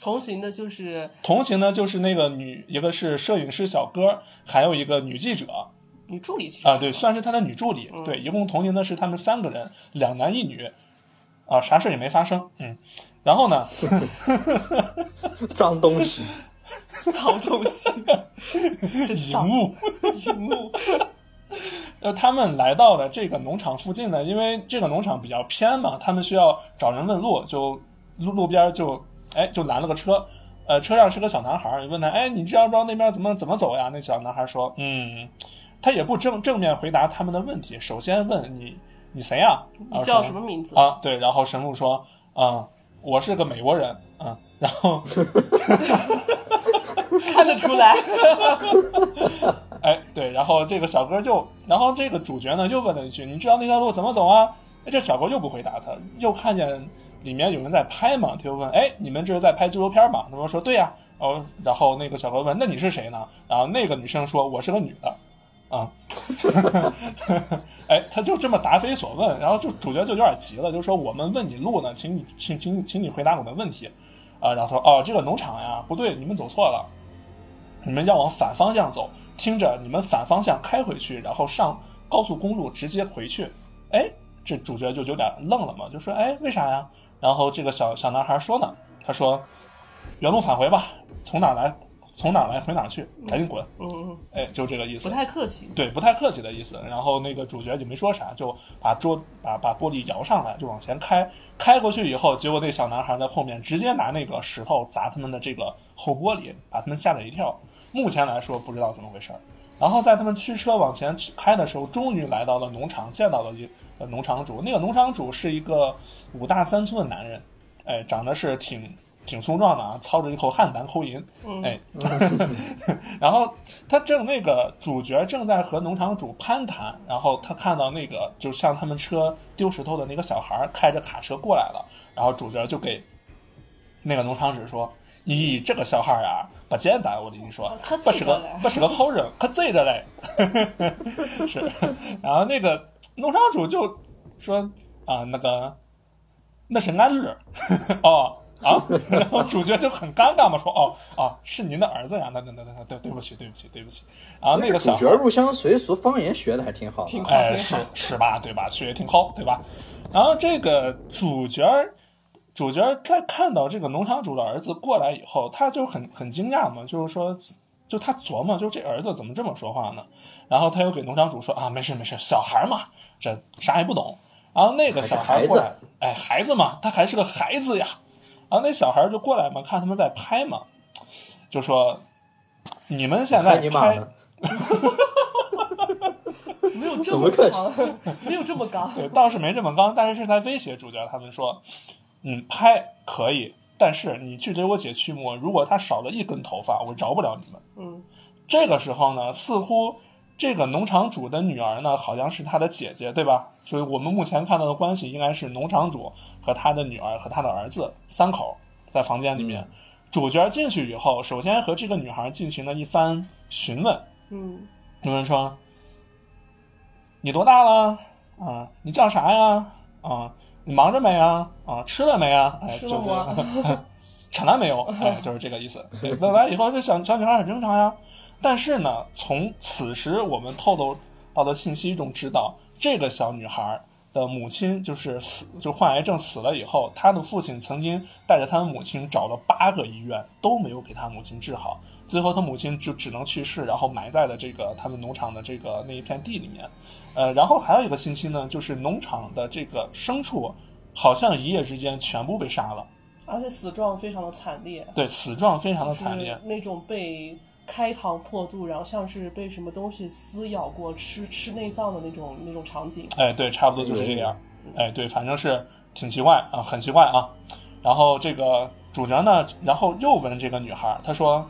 同行的就是同行呢，就是那个女，一个是摄影师小哥，还有一个女记者女助理，其实啊，对，算是他的女助理。对，一共同行的是他们三个人，两男一女，啊，啥事也没发生。嗯，然后呢，脏东西，脏东西，真荧脏，幕，荧幕，呃，他们来到了这个农场附近呢，因为这个农场比较偏嘛，他们需要找人问路，就路路边就哎就拦了个车，呃，车上是个小男孩儿，问他，哎，你知道不知道那边怎么怎么走呀？那小男孩说，嗯，他也不正正面回答他们的问题，首先问你你谁呀？你叫什么名字？啊？对，然后神父说，啊、我是个美国人，啊，然后。看得出来，哎，对，然后这个小哥就，然后这个主角呢又问了一句：“你知道那条路怎么走啊？”哎，这小哥又不回答他，又看见里面有人在拍嘛，他就问：“哎，你们这是在拍纪录片吗？”他们说：“对呀。”哦，然后那个小哥问：“那你是谁呢？”然后那个女生说：“我是个女的。”啊，哎，他就这么答非所问，然后就主角就有点急了，就说：“我们问你路呢，请你请请请你回答我的问题。”啊，然后说：“哦，这个农场呀，不对，你们走错了。”你们要往反方向走，听着，你们反方向开回去，然后上高速公路直接回去。哎，这主角就有点愣了嘛，就说：“哎，为啥呀？”然后这个小小男孩说呢，他说：“原路返回吧，从哪来从哪来回哪去，赶紧滚。嗯嗯，”哎，就这个意思不。太客气，对，不太客气的意思。然后那个主角就没说啥，就把桌把把玻璃摇上来，就往前开。开过去以后，结果那小男孩在后面直接拿那个石头砸他们的这个后玻璃，把他们吓了一跳。目前来说不知道怎么回事儿。然后在他们驱车往前开的时候，终于来到了农场，见到了一呃农场主。那个农场主是一个五大三粗的男人，哎，长得是挺挺粗壮的啊，操着一口汉南口音，嗯哎，然后他正那个主角正在和农场主攀谈，然后他看到那个就像他们车丢石头的那个小孩开着卡车过来了，然后主角就给那个农场主说：“咦，这个小孩啊，不简单，我跟你说不是个不是个好人，可贼着嘞。”是，然后那个农场主就说：“啊，那个那是俺儿，哦。”啊，然后主角就很尴尬嘛，说哦哦，是您的儿子呀，那那那那对对不起对不起对不起，然后那个小主角入乡随俗，方言学的还挺好的啊。挺好哎，是是吧？对吧？学的挺好，对吧？然后这个主角儿，主角儿在看到这个农场主的儿子过来以后，他就很很惊讶嘛，就是说，就他琢磨，就是这儿子怎么这么说话呢？然后他又给农场主说啊，没事没事，小孩嘛，这啥也不懂。然后那个小孩过来，哎，孩子嘛，他还是个孩子呀。然后那小孩就过来嘛，看他们在拍嘛，就说你们现在拍？没有这么怎么客气刚，没有这么刚。对，倒是没这么刚，但是是在威胁主角。他们说，嗯，拍可以，但是你去给我姐驱魔，如果她少了一根头发，我饶不了你们。嗯，这个时候呢，似乎这个农场主的女儿呢，好像是他的姐姐，对吧？所以我们目前看到的关系应该是农场主和他的女儿和他的儿子三口在房间里面。主角进去以后，首先和这个女孩进行了一番询问，嗯，有人说：“你多大了？啊，你叫啥呀？啊，你忙着没啊？啊，吃了没啊？哎，吃就是了吗 产了没有？哎，就是这个意思。对，问完以后，这小小女孩很正常呀。但是呢，从此时我们透露到的信息中知道，这个小女孩的母亲就是死，就患癌症死了以后，她的父亲曾经带着她的母亲找了八个医院，都没有给她母亲治好。最后，他母亲就只能去世，然后埋在了这个他们农场的这个那一片地里面。呃，然后还有一个信息呢，就是农场的这个牲畜好像一夜之间全部被杀了，而且死状非常的惨烈，对，死状非常的惨烈。那种被开膛破肚，然后像是被什么东西撕咬过、吃吃内脏的那种那种场景。哎，对，差不多就是这样。哎，对，反正是挺奇怪啊，很奇怪啊。然后这个主角呢，然后又问这个女孩，她说：“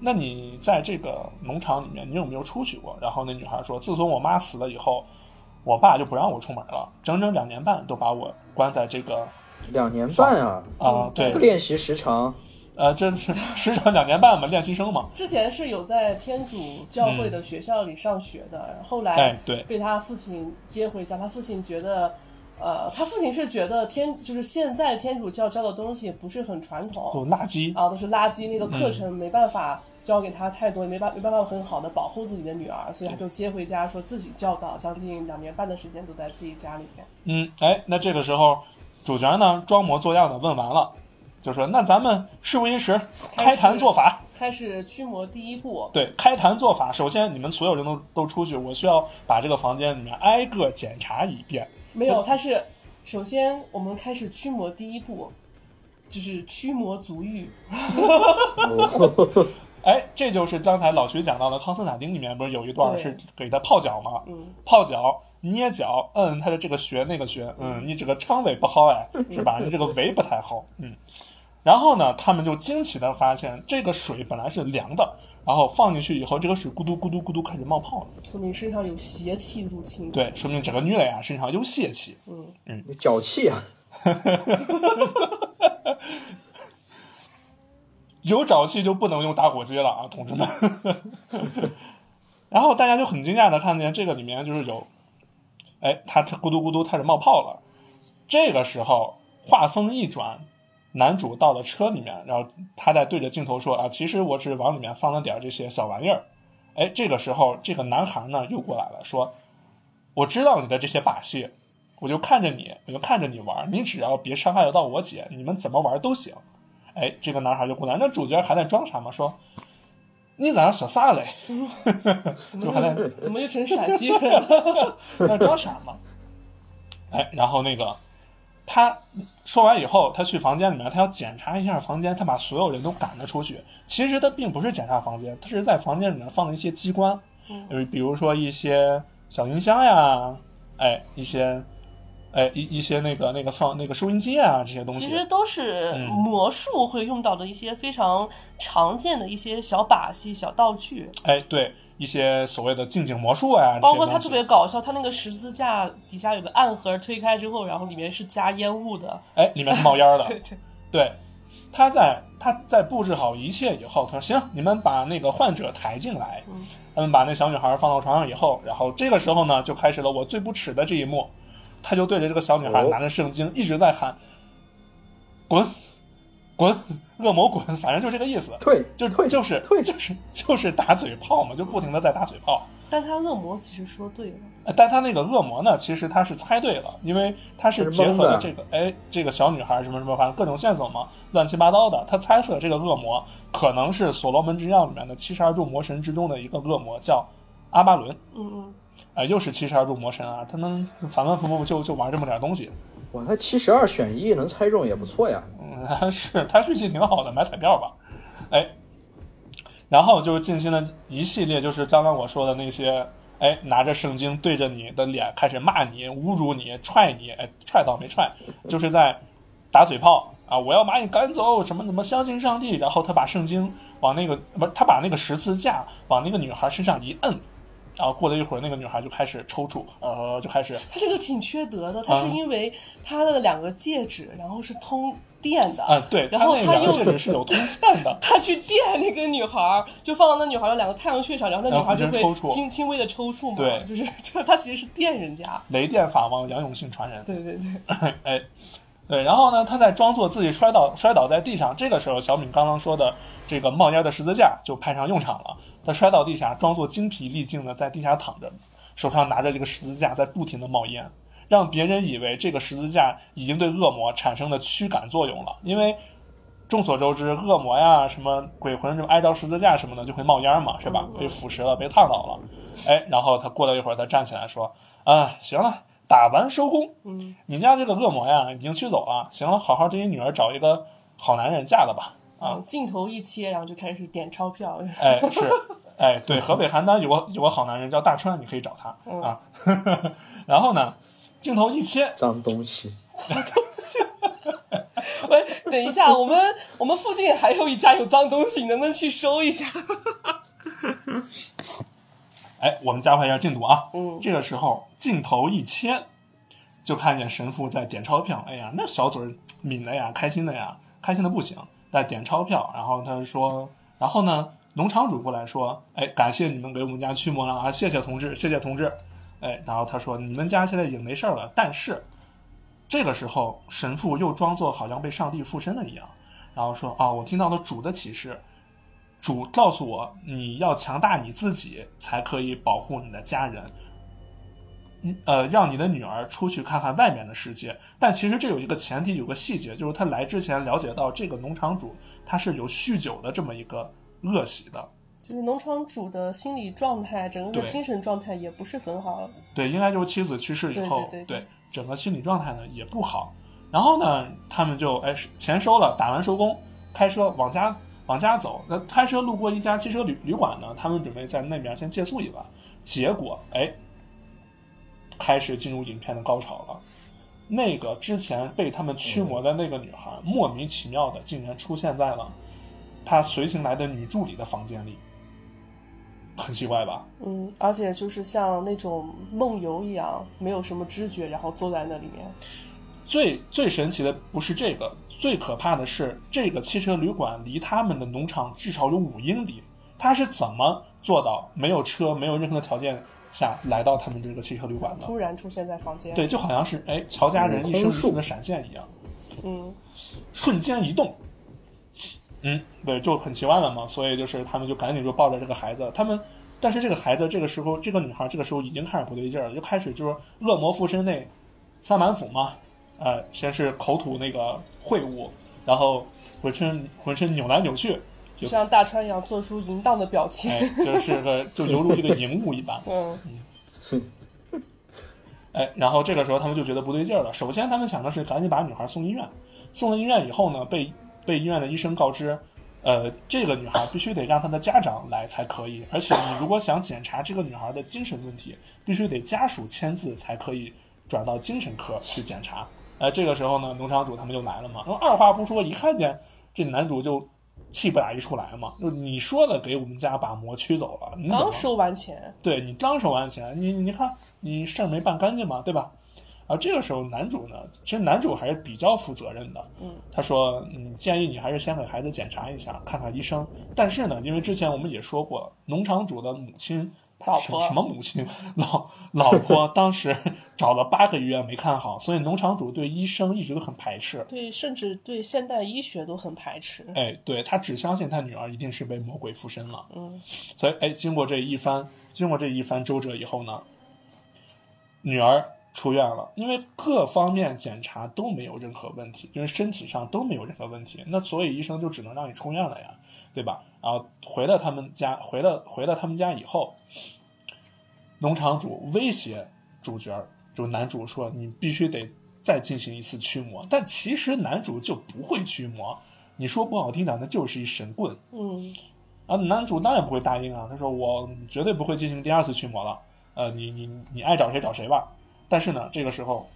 那你在这个农场里面，你有没有出去过？”然后那女孩说：“自从我妈死了以后，我爸就不让我出门了，整整两年半都把我关在这个两年半啊，啊、对这个，练习时长呃，这是时长两年半嘛，练习生嘛。之前是有在天主教会的学校里上学的，后来哎，对，被他父亲接回家，他父亲觉得。呃，他父亲是觉得天就是现在天主教教的东西不是很传统有垃圾。啊，都是垃圾，那个课嗯程没办法教给他太多，也没办没办法很好的保护自己的女儿，所以他就接回家，说自己教导，将近两年半的时间都在自己家里面。嗯，哎，那这个时候主角呢装模作样的问完了，就说：“那咱们事不宜迟，开坛做法。开始驱魔第一步，对，开坛做法。首先，你们所有人都都出去，我需要把这个房间里面挨个检查一遍。没有，他是首先我们开始驱魔第一步，就是驱魔足浴。哎，这就是刚才老徐讲到的《康斯坦丁》里面不是有一段是给他泡脚吗？嗯，泡脚、捏脚，嗯，他的这个穴那个穴，嗯，你这个肠胃不好哎，是吧？你这个胃不太好，嗯。然后呢，他们就惊奇的发现，这个水本来是凉的，然后放进去以后，这个水咕嘟咕嘟咕嘟开始冒泡了。说明身上有邪气入侵。，对，说明这个女的呀身上有邪气。嗯，有脚气啊，有沼气就不能用打火机了啊，同志们。然后大家就很惊讶的看见这个里面就是有，哎，它它咕嘟咕嘟开始冒泡了。这个时候话锋一转，男主到了车里面，然后他在对着镜头说啊，其实我只是往里面放了点这些小玩意儿。哎，这个时候这个男孩呢又过来了，说，我知道你的这些把戏，我就看着你，我就看着你玩，你只要别伤害得到我姐，你们怎么玩都行。哎，这个男孩就过来，那主角还在装傻吗？说你咋说啥嘞？就还在怎么就成陕西人了？在装傻嘛。哎，然后那个他说完以后，他去房间里面，他要检查一下房间，他把所有人都赶了出去。其实他并不是检查房间，他是在房间里面放了一些机关，呃，比如说一些小音箱呀，哎，一些哎一一些那个那个放那个收音机啊这些东西。其实都是嗯魔术会用到的一些非常常见的一些小把戏、小道具，哎，对一些所谓的近景魔术啊，包括它特别搞笑，它那个十字架底下有个暗盒，推开之后，然后里面是加烟雾的。哎里面是冒烟的。对对，对，他在他在布置好一切以后，他说：“行，你们把那个患者抬进来。嗯他们把那小女孩放到床上以后，然后这个时候呢，就开始了我最不耻的这一幕。他就对着这个小女孩哦拿着圣经一直在喊：“滚，滚，恶魔滚！” 反正就这个意思。退就退就是退就是 就是打嘴炮嘛，就不停的在打嘴炮。但他恶魔其实说对了，呃但他那个恶魔呢，其实他是猜对了，因为他是结合了这个，哎，这个小女孩什么什么，反正各种线索嘛，乱七八糟的。他猜测这个恶魔可能是所罗门之钥里面的七十二柱魔神之中的一个恶魔，叫阿巴伦。嗯嗯，啊、又是七十二柱魔神啊，他能反反复复就就玩这么点东西。哇，他七十二选一能猜中也不错呀。嗯，是他运气挺好的，买彩票吧。哎，然后就是进行了一系列，就是刚刚我说的那些，哎，拿着圣经对着你的脸开始骂你、侮辱你、踹你，哎，踹倒没踹，就是在打嘴炮啊！我要把你赶走，什么什么相信上帝。然后他把圣经往那个不是，他把那个十字架往那个女孩身上一摁。然后过了一会儿，那个女孩就开始抽搐，呃，就开始他这个挺缺德的，他是啊因为他的两个戒指，然后是通电的，啊、对，然后他又戒指是有通 电的，他去电那个女孩儿，就放到那女孩儿的两个太阳穴上，然后那女孩儿就会轻轻微的抽搐嘛，对就是就是他其实是电人家，雷电法王杨永信传人。对对对，哎，对，然后呢，他在装作自己摔倒摔倒在地上。这个时候，小敏刚刚说的这个冒烟的十字架就派上用场了。他摔到地下，装作精疲力尽的在地下躺着，手上拿着这个十字架在不停的冒烟，让别人以为这个十字架已经对恶魔产生了驱赶作用了。因为众所周知，恶魔呀、什么鬼魂什么挨着十字架什么的就会冒烟嘛，是吧？被腐蚀了，被烫到了。哎，然后他过了一会儿，他站起来说：“啊，行了，打完收工。嗯，你家这个恶魔呀，已经驱走了。行了，好好给你女儿找一个好男人嫁了吧。啊，嗯，镜头一切，然后就开始点钞票，哎，是，哎，对，河北邯郸有个有个好男人叫大川，你可以找他嗯啊。然后呢，镜头一切，脏东西，脏东西 喂，等一下，我们我们附近还有一家有脏东西，你能不能去收一下？哎，我们加快一下进度啊。嗯这个时候镜头一切，就看见神父在点钞票。哎呀，那小嘴儿抿的呀，开心的呀，开心的不行，在点钞票。然后他说，然后呢，农场主过来说，哎，感谢你们给我们家驱魔了啊，谢谢同志，谢谢同志。哎，然后他说，你们家现在已经没事了，但是这个时候神父又装作好像被上帝附身了一样，然后说啊，我听到了主的启示。主告诉我，你要强大你自己，才可以保护你的家人。呃，让你的女儿出去看看外面的世界。但其实这有一个前提，有个细节，就是他来之前了解到这个农场主他是有酗酒的这么一个恶习的。就是农场主的心理状态，整个对精神状态也不是很好。对，应该就是妻子去世以后，对对对对整个心理状态呢也不好。然后呢，他们就哎钱收了，打完收工，开车往家往家走。那开车路过一家汽车旅旅馆呢，他们准备在那边先借宿一晚。结果哎，开始进入影片的高潮了。那个之前被他们驱魔的那个女孩，莫名其妙的竟然出现在了他随行来的女助理的房间里，很奇怪吧？嗯，而且就是像那种梦游一样，没有什么知觉，然后坐在那里面。最最神奇的不是这个，最可怕的是这个汽车旅馆离他们的农场至少有五英里，他是怎么做到没有车、没有任何的条件下来到他们这个汽车旅馆的？突然出现在房间。对，就好像是哎乔家人一生一次的闪现一样，嗯，瞬间移动。嗯，对，就很奇怪了嘛，所以就是他们就赶紧就抱着这个孩子，他们，但是这个孩子这个时候，这个女孩这个时候已经开始不对劲儿了，就开始就是恶魔附身那三板斧嘛，呃，先是口吐那个秽物，然后浑身浑身扭来扭去，就像大川一样做出淫荡的表情。哎，就是 个就犹如一个淫物一般，嗯，哎，然后这个时候他们就觉得不对劲儿了。首先，他们想的是赶紧把女孩送医院。送了医院以后呢，被被医院的医生告知，呃，这个女孩必须得让她的家长来才可以。而且，你如果想检查这个女孩的精神问题，必须得家属签字才可以转到精神科去检查。哎，这个时候呢，农场主他们就来了嘛，然后二话不说，一看见这男主就气不打一处来嘛，就你说的给我们家把魔驱走了，你刚收完钱，对你刚收完钱，你你看你事儿没办干净嘛，对吧？然后这个时候男主呢，其实男主还是比较负责任的，嗯，他说，嗯，建议你还是先给孩子检查一下，看看医生。但是呢，因为之前我们也说过，农场主的母亲。他老婆什么母亲老老婆 当时找了八个医院没看好，所以农场主对医生一直都很排斥。对，甚至对现代医学都很排斥。哎，对他只相信他女儿一定是被魔鬼附身了。嗯，所以哎，经过这一番经过这一番周折以后呢，女儿出院了，因为各方面检查都没有任何问题，就是身体上都没有任何问题，那所以医生就只能让你出院了呀，对吧？然后回到他们家，回到回到他们家以后，农场主威胁主角，就男主说你必须得再进行一次驱魔，但其实男主就不会驱魔，你说不好听点，那就是一神棍。嗯，啊，男主当然不会答应啊，他说我绝对不会进行第二次驱魔了，呃，你你你爱找谁找谁吧。但是呢，这个时候，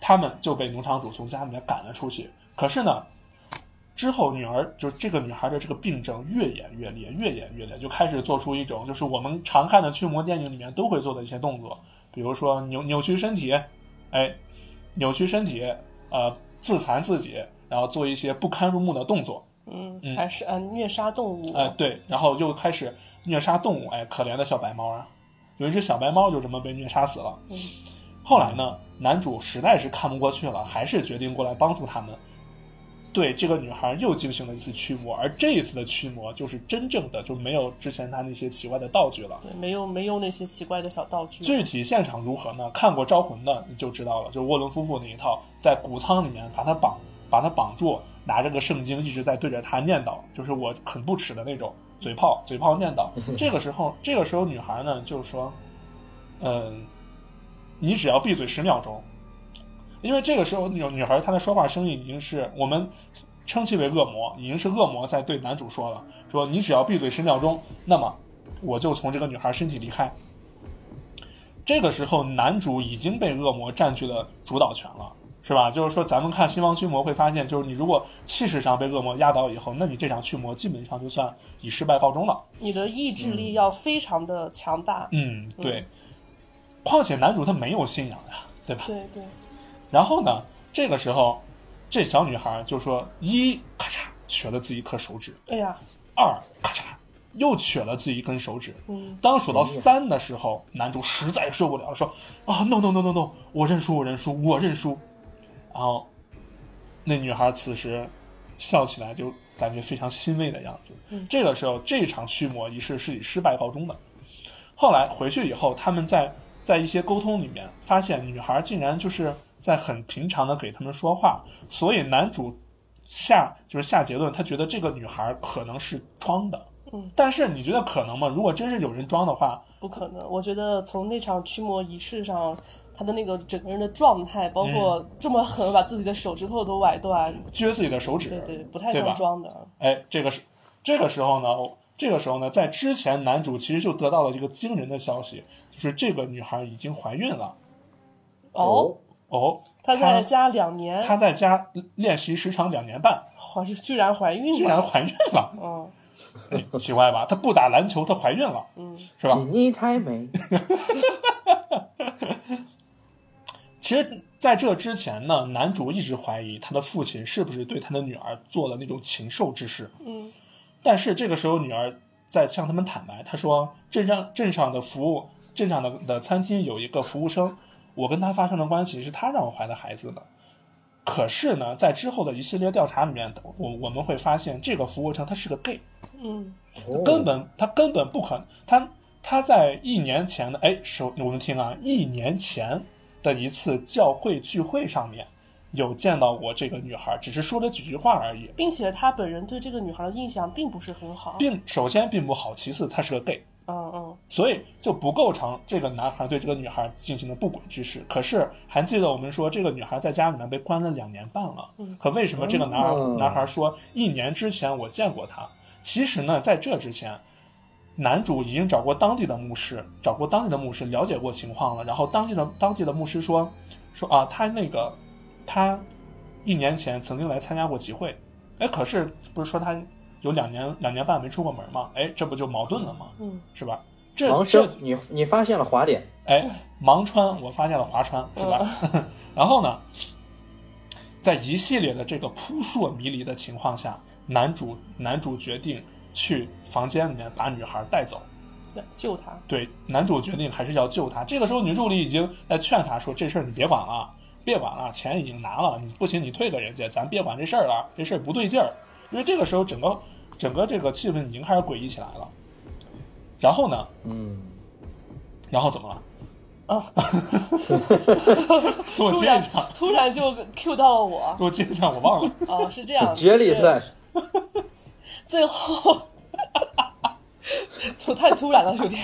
他们就被农场主从家里面赶了出去。可是呢，之后女儿就是这个女孩的这个病症越演越烈，越演越烈，就开始做出一种就是我们常看的驱魔电影里面都会做的一些动作，比如说扭扭曲身体，哎，扭曲身体，呃，自残自己，然后做一些不堪入目的动作。嗯嗯，还是嗯虐杀动物。哎，对，然后又开始虐杀动物，哎，可怜的小白猫啊，有一只小白猫就这么被虐杀死了。嗯后来呢，男主实在是看不过去了，还是决定过来帮助他们。对这个女孩又进行了一次驱魔，而这一次的驱魔就是真正的，就没有之前他那些奇怪的道具了。对，没有没有那些奇怪的小道具。具体现场如何呢？看过《招魂》的你就知道了，就沃伦夫妇那一套，在谷仓里面把他绑，把他绑住，拿着个圣经一直在对着他念叨，就是我很不耻的那种嘴炮，嘴炮念叨。这个时候，这个时候女孩呢就是说，嗯、你只要闭嘴十秒钟，因为这个时候女女孩她的说话声音已经是我们称其为恶魔，已经是恶魔在对男主说了，说你只要闭嘴十秒钟，那么我就从这个女孩身体离开。这个时候，男主已经被恶魔占据了主导权了，是吧？就是说，咱们看《新王驱魔》会发现，就是你如果气势上被恶魔压倒以后，那你这场驱魔基本上就算以失败告终了。你的意志力要非常的强大。嗯，对。况且男主他没有信仰呀，对吧？对对，然后呢，这个时候，这小女孩就说：一咔嚓取了自己一颗手指，哎呀，二咔嚓又取了自己一根手指。嗯，当数到三的时候，男主实在受不了了，说：“啊，no no no no no，我认输，我认输，我认输。”然后，那女孩此时笑起来就感觉非常欣慰的样子。嗯这个时候，这场驱魔仪式是以失败告终的。后来回去以后，他们在在一些沟通里面发现，女孩竟然就是在很平常的给他们说话，所以男主下就是下结论，他觉得这个女孩可能是装的。嗯，但是你觉得可能吗？如果真是有人装的话，不可能。我觉得从那场驱魔仪式上，他的那个整个人的状态，包嗯。括这么狠把自己的手指头都崴断，撅自己的手指，对对，不太像装的。哎，这个是这个时候呢，这个时候呢，在之前男主其实就得到了一个惊人的消息，就是这个女孩已经怀孕了。哦，哦，他在家两年，她在家练习时长两年半，怀居然怀孕了。居然。怀孕了，嗯哎奇怪吧？她不打篮球，她怀孕了，嗯，是吧？比你太美，其实，在这之前呢，男主一直怀疑他的父亲是不是对他的女儿做了那种禽兽之事。嗯但是这个时候，女儿在向他们坦白，她说镇上镇上的服务镇上的的餐厅有一个服务生，我跟他发生了关系，是他让我怀的孩子的。可是呢，在之后的一系列调查里面，我我们会发现这个服务生他是个 gay，嗯根本他根本不可能，他他在一年前的哎，首我们听啊，一年前的一次教会聚会上面有见到过这个女孩，只是说了几句话而已，并且他本人对这个女孩的印象并不是很好。并首先并不好，其次他是个 gay。嗯嗯，所以就不构成这个男孩对这个女孩进行的不轨之事。可是还记得我们说这个女孩在家里面被关了两年半了，可为什么这个男孩、嗯男孩说一年之前我见过她？其实呢，在这之前，男主已经找过当地的牧师，找过当地的牧师了解过情况了，然后当地的当地的牧师说说啊，他那个他一年前曾经来参加过集会，哎，可是不是说他有两年两年半没出过门吗？哎，这不就矛盾了吗？嗯，是吧？这盲这生，你你发现了滑点，哎，盲穿，我发现了划穿，是吧？然后呢，在一系列的这个扑朔迷离的情况下，男主男主决定去房间里面把女孩带走。对救她。对，男主决定还是要救她。这个时候，女助理已经在劝他说：“这事儿你别管了，别管了，钱已经拿了，你不行你退给人家，咱别管这事儿了，这事儿不对劲儿。”因为这个时候，整个整个这个气氛已经开始诡异起来了。然后呢？嗯，然后怎么了？啊，给我接一下，突然就 Q 到了我。给我接一下，我忘了。哦，是这样。接力就是赛，最后，突 太突然了，有点。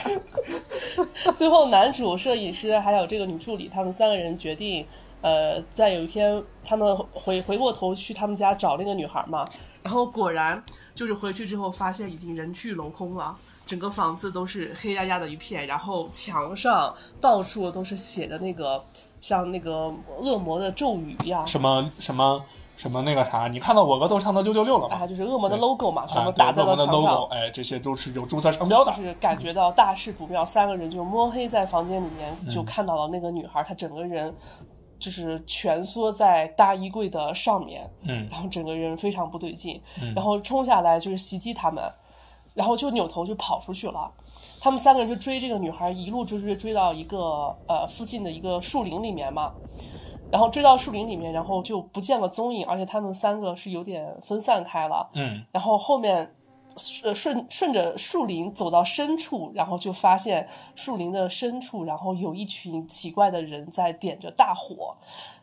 最后，男主、摄影师还有这个女助理，他们三个人决定，呃，在有一天，他们回回过头去他们家找那个女孩嘛，然后果然就是回去之后发现已经人去楼空了。整个房子都是黑压压的一片，然后墙上到处都是写的那个像那个恶魔的咒语一样，什么什么什么那个啥，你看到我额头上的六六六了吗？啊，就是恶魔的 logo 嘛，全啊，部打在了墙上。logo，哎，这些都是有注册商标的就。是感觉到大事不妙，三个人就摸黑在房间里面嗯就看到了那个女孩，她整个人就是蜷缩在大衣柜的上面，嗯然后整个人非常不对劲，嗯然后冲下来就是袭击他们，然后就扭头就跑出去了。他们三个人就追这个女孩，一路追追追到一个呃附近的一个树林里面嘛，然后追到树林里面，然后就不见了踪影，而且他们三个是有点分散开了。嗯然后后面顺顺顺着树林走到深处，然后就发现树林的深处，然后有一群奇怪的人在点着大火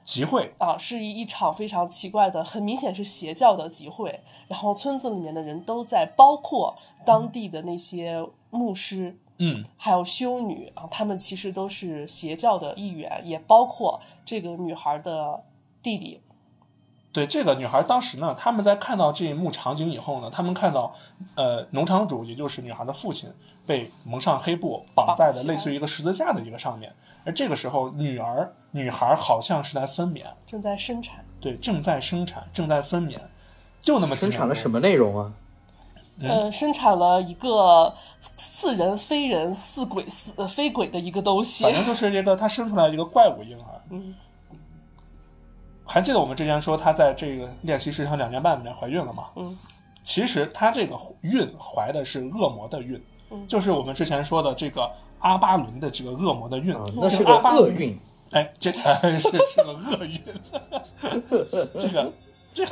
集会，啊，是一一场非常奇怪的，很明显是邪教的集会。然后村子里面的人都在，包括当地的那些牧师。嗯还有修女啊，他们其实都是邪教的一员，也包括这个女孩的弟弟。对这个女孩，当时呢，他们在看到这一幕场景以后呢，他们看到，呃，农场主，也就是女孩的父亲，被蒙上黑布，绑在绑起来了类似于一个十字架的一个上面。而这个时候，女儿女孩好像是在分娩，正在生产，对，正在生产，正在分娩，就那么几生产了什么内容啊？嗯呃，生产了一个似人非人、似鬼似呃非鬼的一个东西反。正就是这个，他生出来一个怪物婴儿。嗯，还记得我们之前说她在这个练习室上两年半里面怀孕了吗？嗯，其实她这个孕怀的是恶魔的孕，嗯就是我们之前说的这个阿巴伦的这个恶魔的孕，啊，那是个阿巴伦。厄运，哎，这哎是 是个厄运，这个这个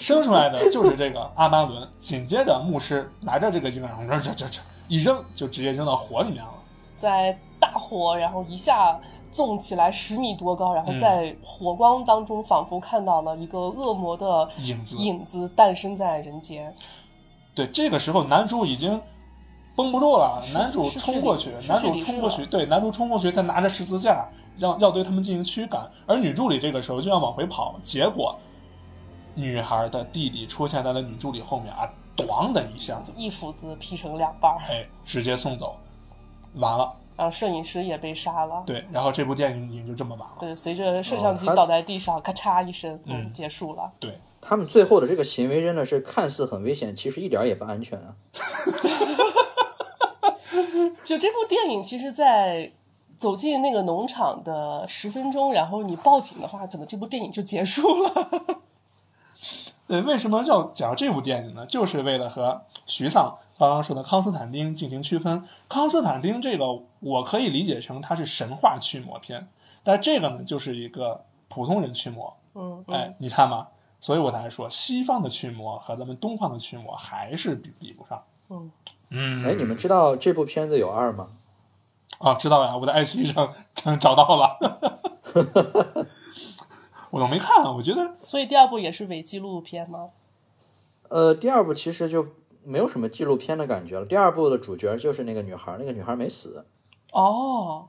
生出来的就是这个阿巴伦，紧接着牧师拿着这个婴儿，这这这这一扔就直接扔到火里面了。在大火，然后一下纵起来十米多高，然后嗯。在火光当中，仿佛看到了一个恶魔的影子影子。诞生在人间。对，这个时候男主已经绷不住了，男主冲过去，男主冲过去，对，男主冲过去，他拿着十字架，要要对他们进行驱赶，而女助理这个时候就要往回跑，结果女孩的弟弟出现在了女助理后面啊，咣的一下，一斧子劈成两半儿，哎，直接送走，完了，然后摄影师也被杀了。对，然后这部电影就这么完了，对，随着摄像机倒在地上，咔嚓一声，嗯嗯，结束了。对，他们最后的这个行为真的是看似很危险，其实一点也不安全啊。就这部电影，其实，在走进那个农场的十分钟，然后你报警的话，可能这部电影就结束了。对，为什么要讲这部电影呢？就是为了和徐丧刚刚说的康斯坦丁进行区分。康斯坦丁这个我可以理解成它是神话驱魔片，但这个呢就是一个普通人驱魔。嗯，哎，你看嘛，所以我才说西方的驱魔和咱们东方的驱魔还是比比不上。嗯嗯，哎，你们知道这部片子有二吗？啊，知道呀，我在爱奇艺上 找到了，我都没看，我觉得所以第二部也是伪纪录片吗？呃，第二部其实就没有什么纪录片的感觉了。第二部的主角就是那个女孩，那个女孩没死，哦，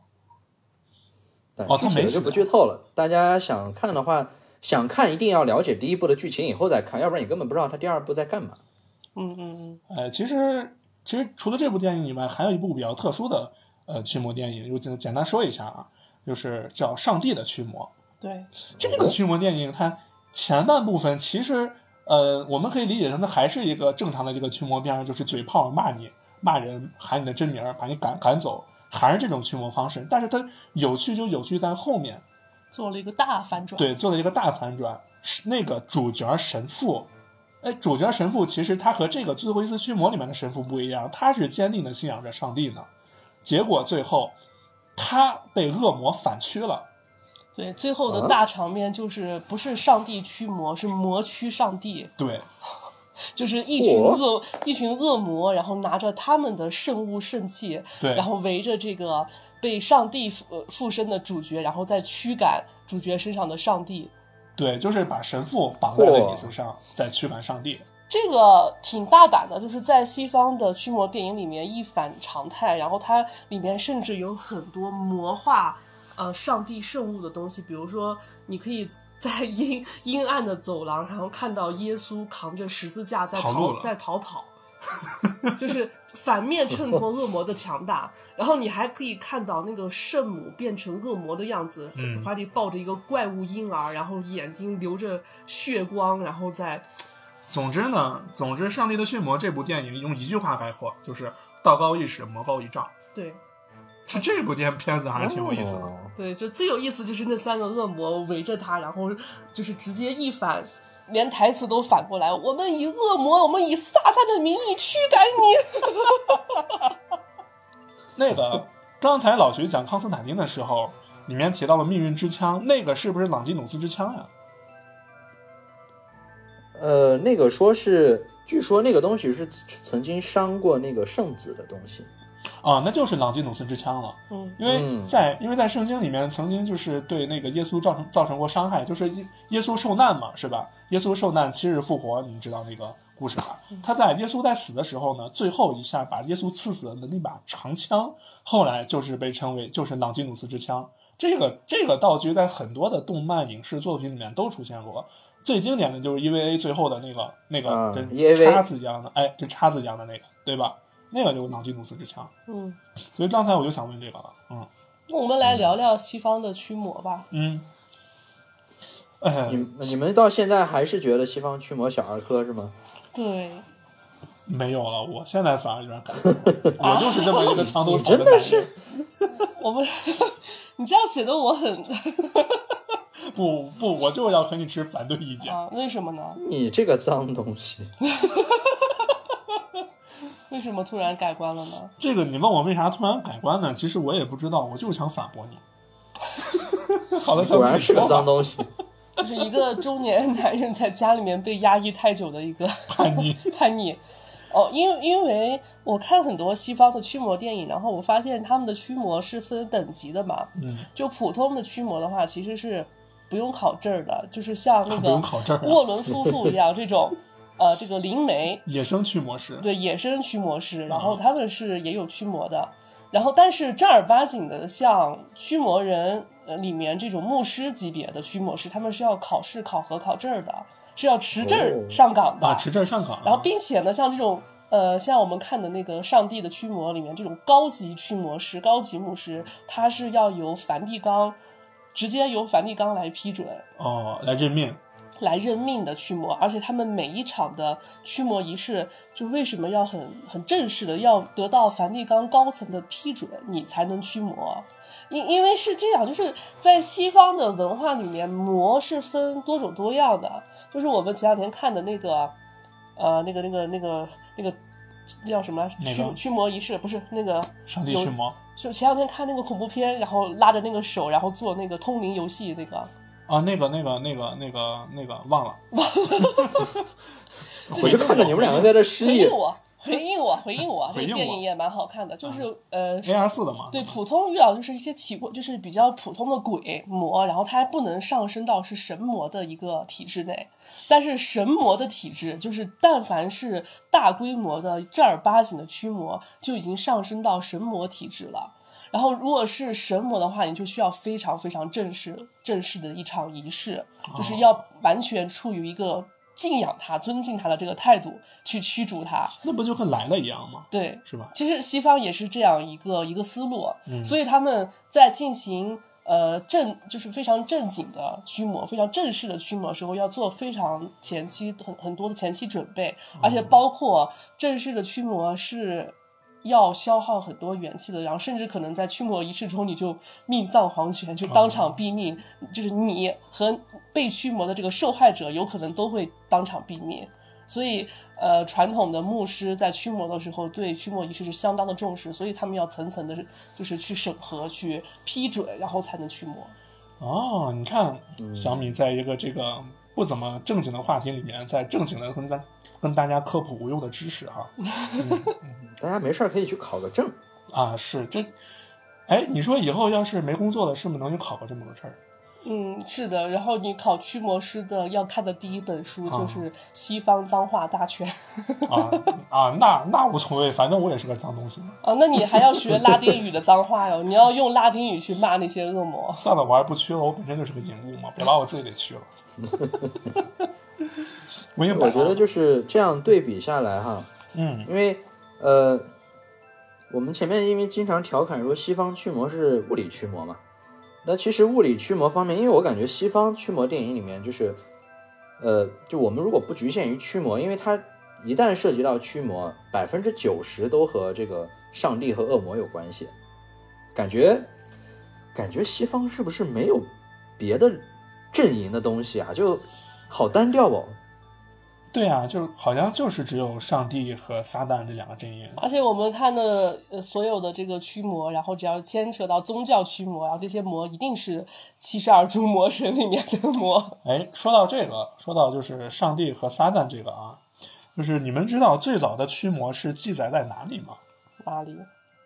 但哦她没死就不剧透了。大家想看的话，想看一定要了解第一部的剧情以后再看，要不然你根本不知道他第二部在干嘛。嗯嗯嗯，呃，其实其实除了这部电影以外，还有一部比较特殊的呃驱魔电影，就简简单说一下啊，就是叫《上帝的驱魔》。对，这个驱魔电影，它前半部分其实呃，我们可以理解成它还是一个正常的这个驱魔片儿，就是嘴炮骂你、骂人、喊你的真名，把你赶赶走，还是这种驱魔方式。但是它有趣就有趣在后面，做了一个大反转。对，做了一个大反转。是那个主角神父，哎，主角神父其实他和这个最后一次驱魔里面的神父不一样，他是坚定的信仰着上帝呢。结果最后他被恶魔反驱了。对，最后的大场面就是不是上帝驱魔，是魔驱上帝，对，就是一群恶一群恶魔，然后拿着他们的圣物圣器，对然后围着这个被上帝附呃附身的主角，然后再驱赶主角身上的上帝。对，就是把神父绑在了椅子上，再驱赶上帝。这个挺大胆的，就是在西方的驱魔电影里面一反常态，然后它里面甚至有很多魔化呃上帝圣物的东西，比如说你可以在阴 阴暗的走廊，然后看到耶稣扛着十字架在逃跑在逃跑，就是反面衬托恶魔的强大。然后你还可以看到那个圣母变成恶魔的样子，嗯怀里抱着一个怪物婴儿，然后眼睛流着血光，然后在总之呢，总之，《上帝的血魔》这部电影用一句话概括，就是道高一尺，魔高一丈。对。其实这部电片子还是挺有意思的。哦对，就最有意思就是那三个恶魔围着他，然后就是直接一反，连台词都反过来。我们以恶魔，我们以撒旦的名义驱赶你。那个刚才老徐讲康斯坦丁的时候，里面提到了命运之枪，那个是不是朗基努斯之枪呀？呃，那个说是，据说那个东西是曾经伤过那个圣子的东西。啊，那就是朗基努斯之枪了。嗯，因为嗯在因为在圣经里面曾经就是对那个耶稣造成造成过伤害，就是耶耶稣受难嘛，是吧？耶稣受难七日复活，你们知道那个故事吧？他在耶稣在死的时候呢，最后一下把耶稣刺死的那把长枪，后来就是被称为就是朗基努斯之枪。这个这个道具在很多的动漫影视作品里面都出现过。最经典的就是 EVA 最后的那个那个啊跟叉子一样的，哎，这叉子一样的那个，对吧？那个就是朗基努斯之枪。嗯，所以刚才我就想问这个了，嗯那我们来聊聊西方的驱魔吧。嗯，呃，你你们到现在还是觉得西方驱魔小儿科是吗？对，没有了，我现在反而有点感动，我就是这么一个墙头 你草男真的是人。我们你这样显得我很 不不，我就要和你持反对意见。啊？为什么呢？你这个脏东西。为什么突然改观了呢？这个你问我为啥突然改观呢？其实我也不知道，我就是想反驳你。好了，小果然是个脏东西。就是一个中年男人在家里面被压抑太久的一个叛逆。叛逆。哦，因为因为我看很多西方的驱魔电影，然后我发现他们的驱魔是分等级的嘛。嗯，就普通的驱魔的话，其实是不用考证儿的，就是像那不个用考证儿啊沃伦夫妇一样这种，呃，这个灵媒野生驱魔师。对野生驱魔师，然啊后他们是也有驱魔的，然后但是正儿八经的像驱魔人呃里面这种牧师级别的驱魔师，他们是要考试考核考证的，是要持证上岗的。啊，持证上岗啊。然后并且呢，像这种呃，像我们看的那个《上帝的驱魔》里面这种高级驱魔师、高级牧师，他是要由梵蒂冈直接由梵蒂冈来批准。哦，来任命。来认命的驱魔，而且他们每一场的驱魔仪式，就为什么要很很正式的，要得到梵蒂冈高层的批准，你才能驱魔。因因为是这样，就是在西方的文化里面，魔是分多种多样的。就是我们前两天看的那个，呃，那个那个那个那个叫什么驱驱魔仪式，不是那个上帝有驱魔就前两天看那个恐怖片，然后拉着那个手，然后做那个通灵游戏那个。啊，那个那个那个那个那个忘了。忘了 我就看着你们两个在这失忆回应。我，回应我，回应我，这个电影也蛮好看的，就是呃，A R 四的嘛。对普通遇到就是一些奇怪，就是比较普通的鬼魔，然后它还不能上升到是神魔的一个体制内，但是神魔的体制就是但凡是大规模的正儿八经的驱魔，就已经上升到神魔体制了。然后，如果是神魔的话，你就需要非常非常正式、正式的一场仪式，就是要完全处于一个敬仰他、尊敬他的这个态度去驱逐他。那不就跟来了一样吗？对，是吧？其实西方也是这样一个一个思路，嗯所以他们在进行呃正就是非常正经的驱魔、非常正式的驱魔的时候，要做非常前期很很多的前期准备，而且包括正式的驱魔是。要消耗很多元气的，然后甚至可能在驱魔仪式中你就命丧黄泉，就当场毙命，就是你和被驱魔的这个受害者有可能都会当场毙命。所以，呃，传统的牧师在驱魔的时候，对驱魔仪式是相当的重视，所以他们要层层的，就是去审核、去批准，然后才能驱魔。哦，你看，小米在一个这个不怎么正经的话题里面，在正经的跟大跟大家科普无用的知识哈。大家没事儿可以去考个证。啊，是这，哎，你说以后要是没工作了，是不是能去考个这么个事儿？嗯，是的。然后你考驱魔师的要看的第一本书就是《西方脏话大全》啊啊，那那无所谓，反正我也是个脏东西嘛。哦，那你还要学拉丁语的脏话哟？你要用拉丁语去骂那些恶魔。算了，我还不去了，我本身就是个淫物嘛，别把我自己给去了。我也我觉得就是这样对比下来哈，嗯因为呃，我们前面因为经常调侃说西方驱魔是物理驱魔嘛，那其实物理驱魔方面，因为我感觉西方驱魔电影里面就是，呃，就我们如果不局限于驱魔，因为它一旦涉及到驱魔，百分之九十都和这个上帝和恶魔有关系，感觉感觉西方是不是没有别的阵营的东西啊？就好单调哦。对啊，就好像就是只有上帝和撒旦这两个阵营。而且我们看的呃所有的这个驱魔，然后只要牵扯到宗教驱魔，然后这些魔一定是七十二诸魔神里面的魔。哎，说到这个，说到就是上帝和撒旦这个啊，就是你们知道最早的驱魔是记载在哪里吗？哪里？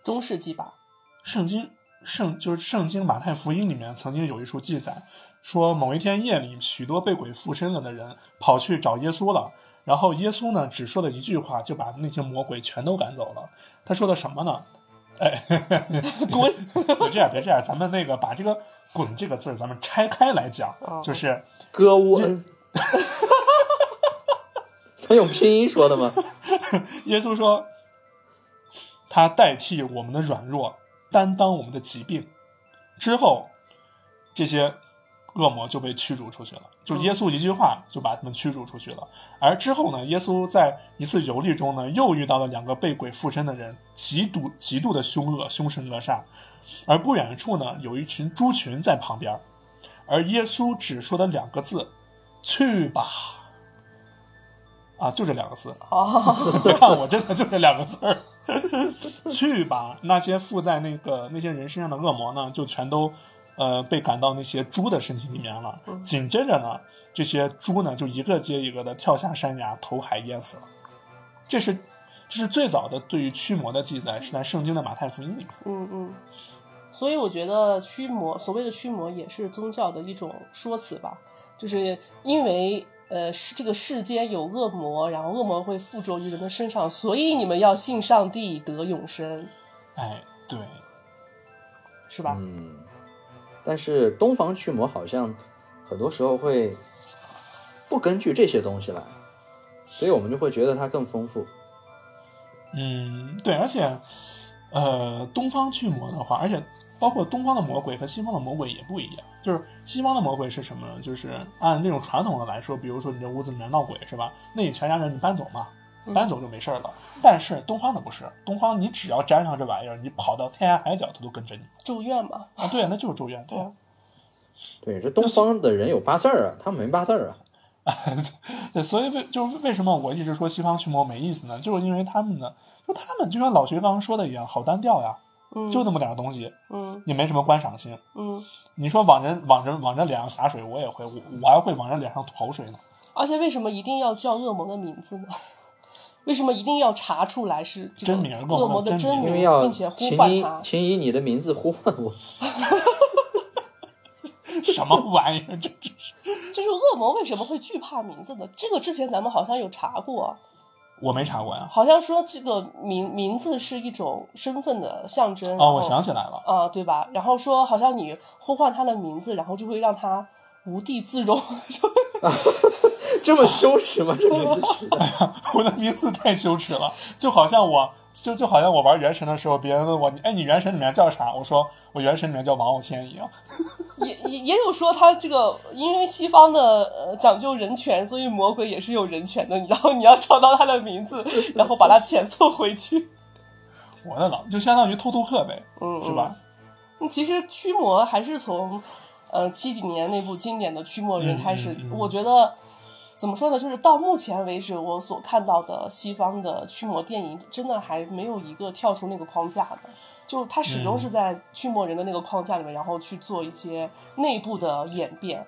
中世纪吧。圣经圣就是圣经马太福音里面曾经有一处记载，说某一天夜里，许多被鬼附身了的人跑去找耶稣了，然后耶稣呢只说了一句话，就把那些魔鬼全都赶走了。他说的什么呢？哎，滚！别这样，别这样，咱们那个把这个“滚”这个字儿咱们拆开来讲，哦就是哥乌恩，他用拼音说的吗？耶稣说，他代替我们的软弱，担当我们的疾病，之后，这些恶魔就被驱逐出去了。就耶稣一句话就把他们驱逐出去了。而之后呢，耶稣在一次游历中呢，又遇到了两个被鬼附身的人，极度极度的凶恶，凶神恶煞。而不远处呢，有一群猪群在旁边，而耶稣只说的两个字：“去吧。”啊，就这两个字。哦，别看我，真的就这两个字儿。去吧，那些附在那个那些人身上的恶魔呢，就全都呃被赶到那些猪的身体里面了。紧接着呢，这些猪呢就一个接一个的跳下山崖，投海淹死了。这是这是最早的对于驱魔的记载，是在圣经的马太福音里面。嗯嗯。所以我觉得驱魔，所谓的驱魔也是宗教的一种说辞吧，就是因为呃是这个世间有恶魔，然后恶魔会附着于人的身上，所以你们要信上帝得永生，哎，对，是吧？嗯，但是东方驱魔好像很多时候会不根据这些东西来，所以我们就会觉得它更丰富。嗯，对，而且呃，东方驱魔的话，而且包括东方的魔鬼和西方的魔鬼也不一样。就是西方的魔鬼是什么呢？就是按那种传统的来说，比如说你这屋子里面闹鬼是吧？那你全家人你搬走嘛，搬走就没事儿了。但是东方的不是，东方你只要沾上这玩意儿，你跑到天涯海角，它都跟着你住院嘛，啊。对，那就是住院，对。对，这东方的人有八字儿啊，他们没八字儿啊。对，所以为就是为什么我一直说西方驱魔没意思呢？就是因为他们呢，就他们就像老徐刚刚说的一样，好单调呀，嗯，就那么点儿东西，嗯也没什么观赏性。嗯，你说往人往人往人脸上洒水，我也会，我我还会往人脸上吐口水呢。而且为什么一定要叫恶魔的名字呢？为什么一定要查出来是这个真名恶魔恶魔的真名真名，因为要并且呼唤他？请以你的名字呼唤我。什么玩意儿？这这是 就是恶魔为什么会惧怕名字呢？这个之前咱们好像有查过，我没查过呀。好像说这个名名字是一种身份的象征。然哦，我想起来了，啊、对吧？然后说好像你呼唤他的名字，然后就会让他无地自容，就这么羞耻吗？这名字取的？我的名字太羞耻了，就好像我就就好像我玩原神的时候，别人问我，哎，你原神里面叫啥？我说我原神里面叫王傲天一样。也也也有说他这个，因为西方的呃讲究人权，所以魔鬼也是有人权的。然后你要找到他的名字，然后把他遣送回去。我的老就相当于偷渡客呗，嗯，是吧？嗯？其实驱魔还是从呃七几年那部经典的《驱魔人》开始，嗯嗯嗯我觉得。怎么说呢？就是到目前为止，我所看到的西方的驱魔电影，真的还没有一个跳出那个框架的。就它始终是在驱魔人的那个框架里面，然后去做一些内部的演变。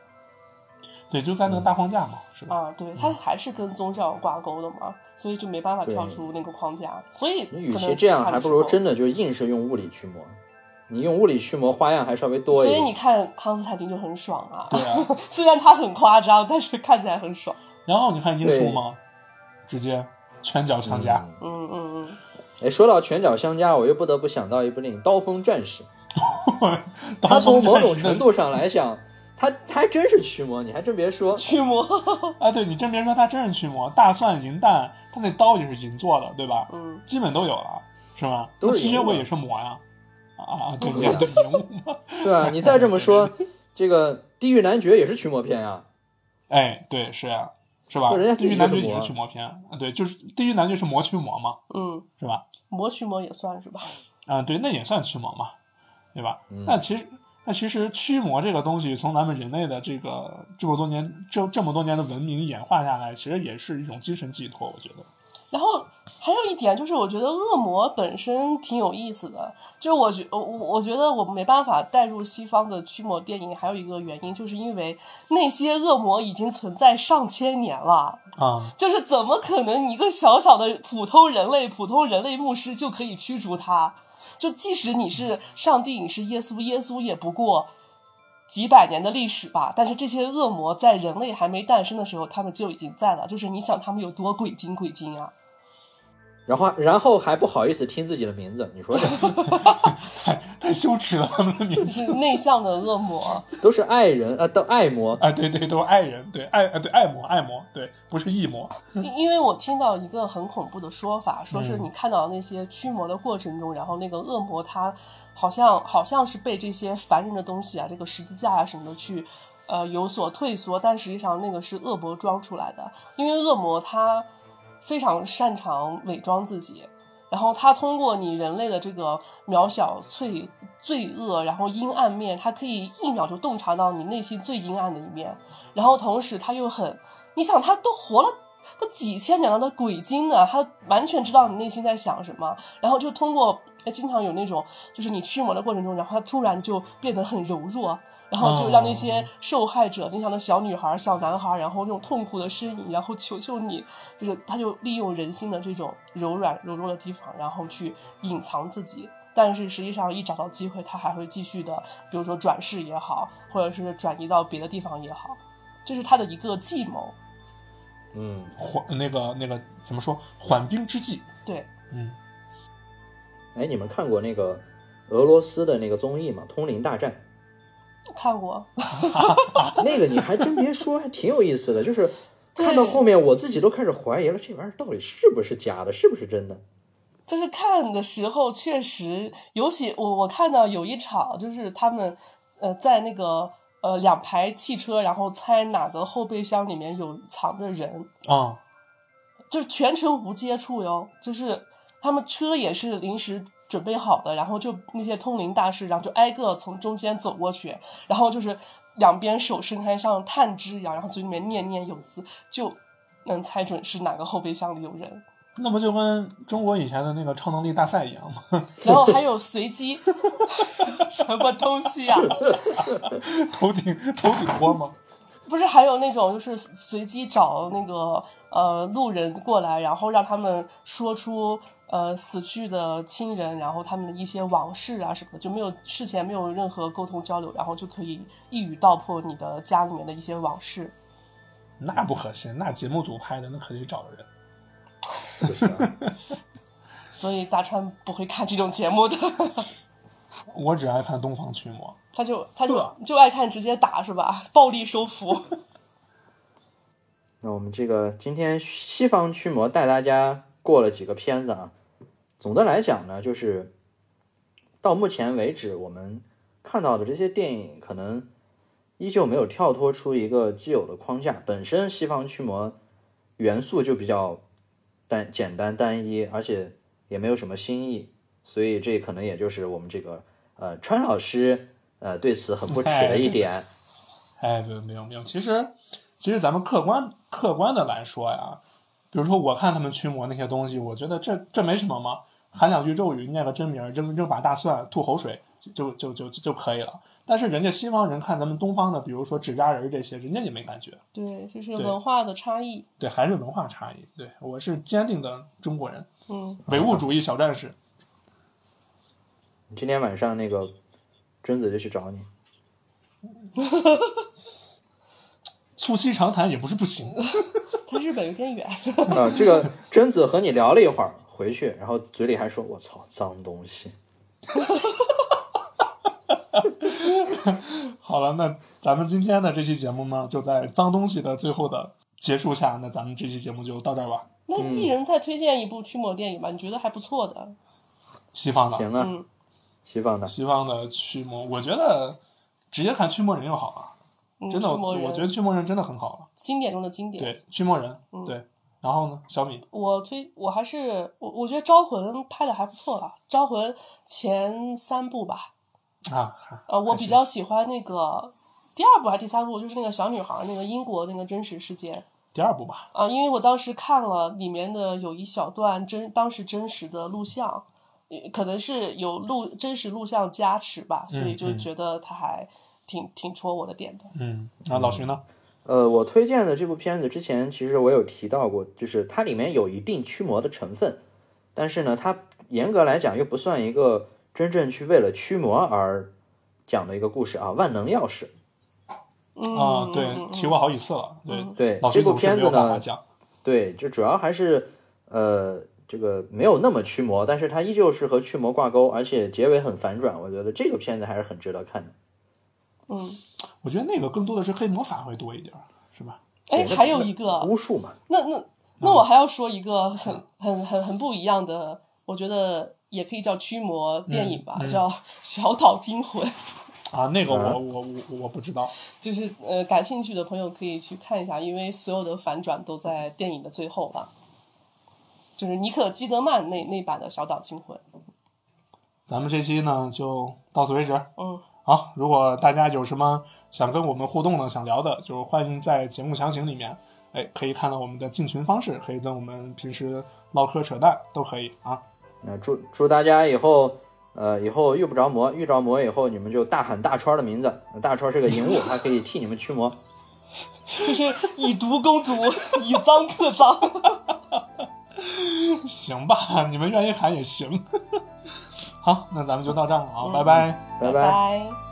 对，就在那个大框架嘛，是吧？啊，对，它还是跟宗教挂钩的嘛，所以就没办法跳出那个框架。所以你与可能其这样，还不如真的就硬是用物理驱魔。你用物理驱魔花样还稍微多一点所以。你看康斯坦丁就很爽啊，对啊。虽然他很夸张，但是看起来很爽。然后你看英叔嘛，直接拳脚相加。嗯嗯嗯嗯，哎，说到拳脚相加，我又不得不想到一部电影《刀锋战士》。他 刀从锋战士某种程度上来讲，他他还真是驱魔，你还真别说。驱魔，啊，对你真别说，他真是驱魔，大蒜、银弹，他那刀也是银做的，对吧？嗯，基本都有了，是吧？都是那吸血鬼也是魔呀。啊啊，对 对啊对对，银物嘛。对吧？你再这么说，这个《地狱男爵》也是驱魔片呀。哎，对，是呀，是吧？那人家地狱男爵也是驱魔片，啊，对，就是地狱男爵是魔驱魔嘛，嗯，是吧？魔驱魔也算是吧。啊，对，那也算驱魔嘛，对吧？嗯那其实，那其实驱魔这个东西，从咱们人类的这个这么多年这这么多年的文明演化下来，其实也是一种精神寄托，我觉得。然后还有一点就是，我觉得恶魔本身挺有意思的。就是我觉我我我觉得我没办法带入西方的驱魔电影，还有一个原因，就是因为那些恶魔已经存在上千年了。啊，就是怎么可能一个小小的普通人类、普通人类牧师就可以驱逐他？就即使你是上帝，你是耶稣，耶稣也不过几百年的历史吧。但是这些恶魔在人类还没诞生的时候，他们就已经在了。就是你想他们有多鬼精鬼精啊！然后然后还不好意思听自己的名字，你说这 太太羞耻了，他们的名字。是 内向的恶魔。都是爱人啊，都爱魔。啊，对对，都是爱人，对爱啊，对爱魔爱魔，对，不是异魔。因因为我听到一个很恐怖的说法，说是嗯你看到那些驱魔的过程中，然后那个恶魔他好像好像是被这些凡人的东西啊，这个十字架啊什么的去呃有所退缩，但实际上那个是恶魔装出来的，因为恶魔他非常擅长伪装自己。然后他通过你人类的这个渺小、罪罪恶，然后阴暗面，他可以一秒就洞察到你内心最阴暗的一面。然后同时他又很，你想他都活了都几千年了，的鬼精呢，他完全知道你内心在想什么。然后就通过，经常有那种，就是你驱魔的过程中，然后他突然就变得很柔弱。然后就让那些受害者，你想那小女孩、小男孩，然后那种痛苦的呻吟，然后求求你，就是他就利用人心的这种柔软、柔弱的地方，然后去隐藏自己。但是实际上，一找到机会，他还会继续的，比如说转世也好，或者是转移到别的地方也好，这是他的一个计谋。嗯，缓那个那个怎么说？缓兵之计。对，嗯，哎，你们看过那个俄罗斯的那个综艺吗？《通灵大战看过，》那个你还真别说，还挺有意思的。就是看到后面，我自己都开始怀疑了，这玩意儿到底是不是假的，是不是真的？就是看的时候确实，尤其我我看到有一场，就是他们呃在那个呃两排汽车，然后猜哪个后备箱里面有藏着人，啊，就是全程无接触哟，就是他们车也是临时准备好的，然后就那些通灵大师，然后就挨个从中间走过去，然后就是两边手伸开像探知一样，然后嘴里面念念有词，就能猜准是哪个后备箱里有人。那不就跟中国以前的那个超能力大赛一样吗？然后还有随机，什么东西啊？头顶头顶锅吗？不是还有那种就是随机找那个呃路人过来，然后让他们说出呃死去的亲人，然后他们的一些往事啊什么的，就没有事前没有任何沟通交流，然后就可以一语道破你的家里面的一些往事。那不可信，那节目组拍的，那可得找人。所以大川不会看这种节目的，我只爱看东方驱魔。他就他就就爱看直接打是吧？暴力收服。那我们这个今天西方驱魔带大家过了几个片子啊，总的来讲呢，就是到目前为止我们看到的这些电影，可能依旧没有跳脱出一个既有的框架。本身西方驱魔元素就比较单简单单一，而且也没有什么新意，所以这可能也就是我们这个呃川老师呃对此很不耻的一点。哎，对，没有没有，其实其实咱们客观客观的来说呀，比如说我看他们驱魔那些东西，我觉得这这没什么嘛，喊两句咒语，念个真名，扔扔把大蒜，吐口水就就就就就可以了。但是人家西方人看咱们东方的，比如说纸扎人这些，人家也没感觉。对，就是文化的差异。对，还是文化差异。对我是坚定的中国人，嗯，唯物主义小战士。今天晚上那个贞子就去找你。促膝长谈也不是不行。他日本有点远。啊，这个贞子和你聊了一会儿，回去，然后嘴里还说：“我操，脏东西。好了，那咱们今天的这期节目呢，就在脏东西的最后的结束下，那咱们这期节目就到这儿吧。那一人再推荐一部驱魔电影吧，你觉得还不错的。西方”的，行啊，嗯，西方的，西方的驱魔，我觉得直接看驱魔人就好了。嗯真的，我觉得驱魔人真的很好了。经典中的经典。对，驱魔人，嗯对。然后呢，小米，我推我还是我我觉得《招魂》拍的还不错了，《招魂》前三部吧，啊，还呃，我比较喜欢那个第二部还是第三部，就是那个小女孩儿那个英国那个真实事件第二部吧。啊，因为我当时看了里面的有一小段真当时真实的录像，呃可能是有录真实录像加持吧，所以就嗯觉得它还挺挺戳我的点的。嗯，那老徐呢？呃，我推荐的这部片子之前其实我有提到过，就是它里面有一定驱魔的成分，但是呢，它严格来讲又不算一个真正去为了驱魔而讲的一个故事啊。万能钥匙，嗯啊，对嗯，提过好几次了。对，对这部片子呢。对，就主要还是呃这个没有那么驱魔，但是它依旧是和驱魔挂钩，而且结尾很反转，我觉得这个片子还是很值得看的。嗯，我觉得那个更多的是黑魔法会多一点儿，是吧？哎，还有一个巫术嘛，那那那我还要说一个很很很很不一样的，我觉得也可以叫驱魔电影吧，嗯嗯叫《小岛惊魂》。啊，那个啊我我我我不知道。就是呃，感兴趣的朋友可以去看一下，因为所有的反转都在电影的最后了。就是尼可基德曼那那版的《小岛惊魂》。咱们这期呢就到此为止。嗯，好，如果大家有什么想跟我们互动的、想聊的，就欢迎在节目详情里面，哎，可以看到我们的进群方式，可以跟我们平时唠嗑扯淡都可以啊。那祝祝大家以后，呃，以后遇不着魔，遇着魔以后，你们就大喊大川的名字。大川是个淫物，他可以替你们驱魔。就是以毒攻毒，以脏克脏。行吧，你们愿意喊也行。好，那咱们就到这儿了啊，拜。拜。拜。拜拜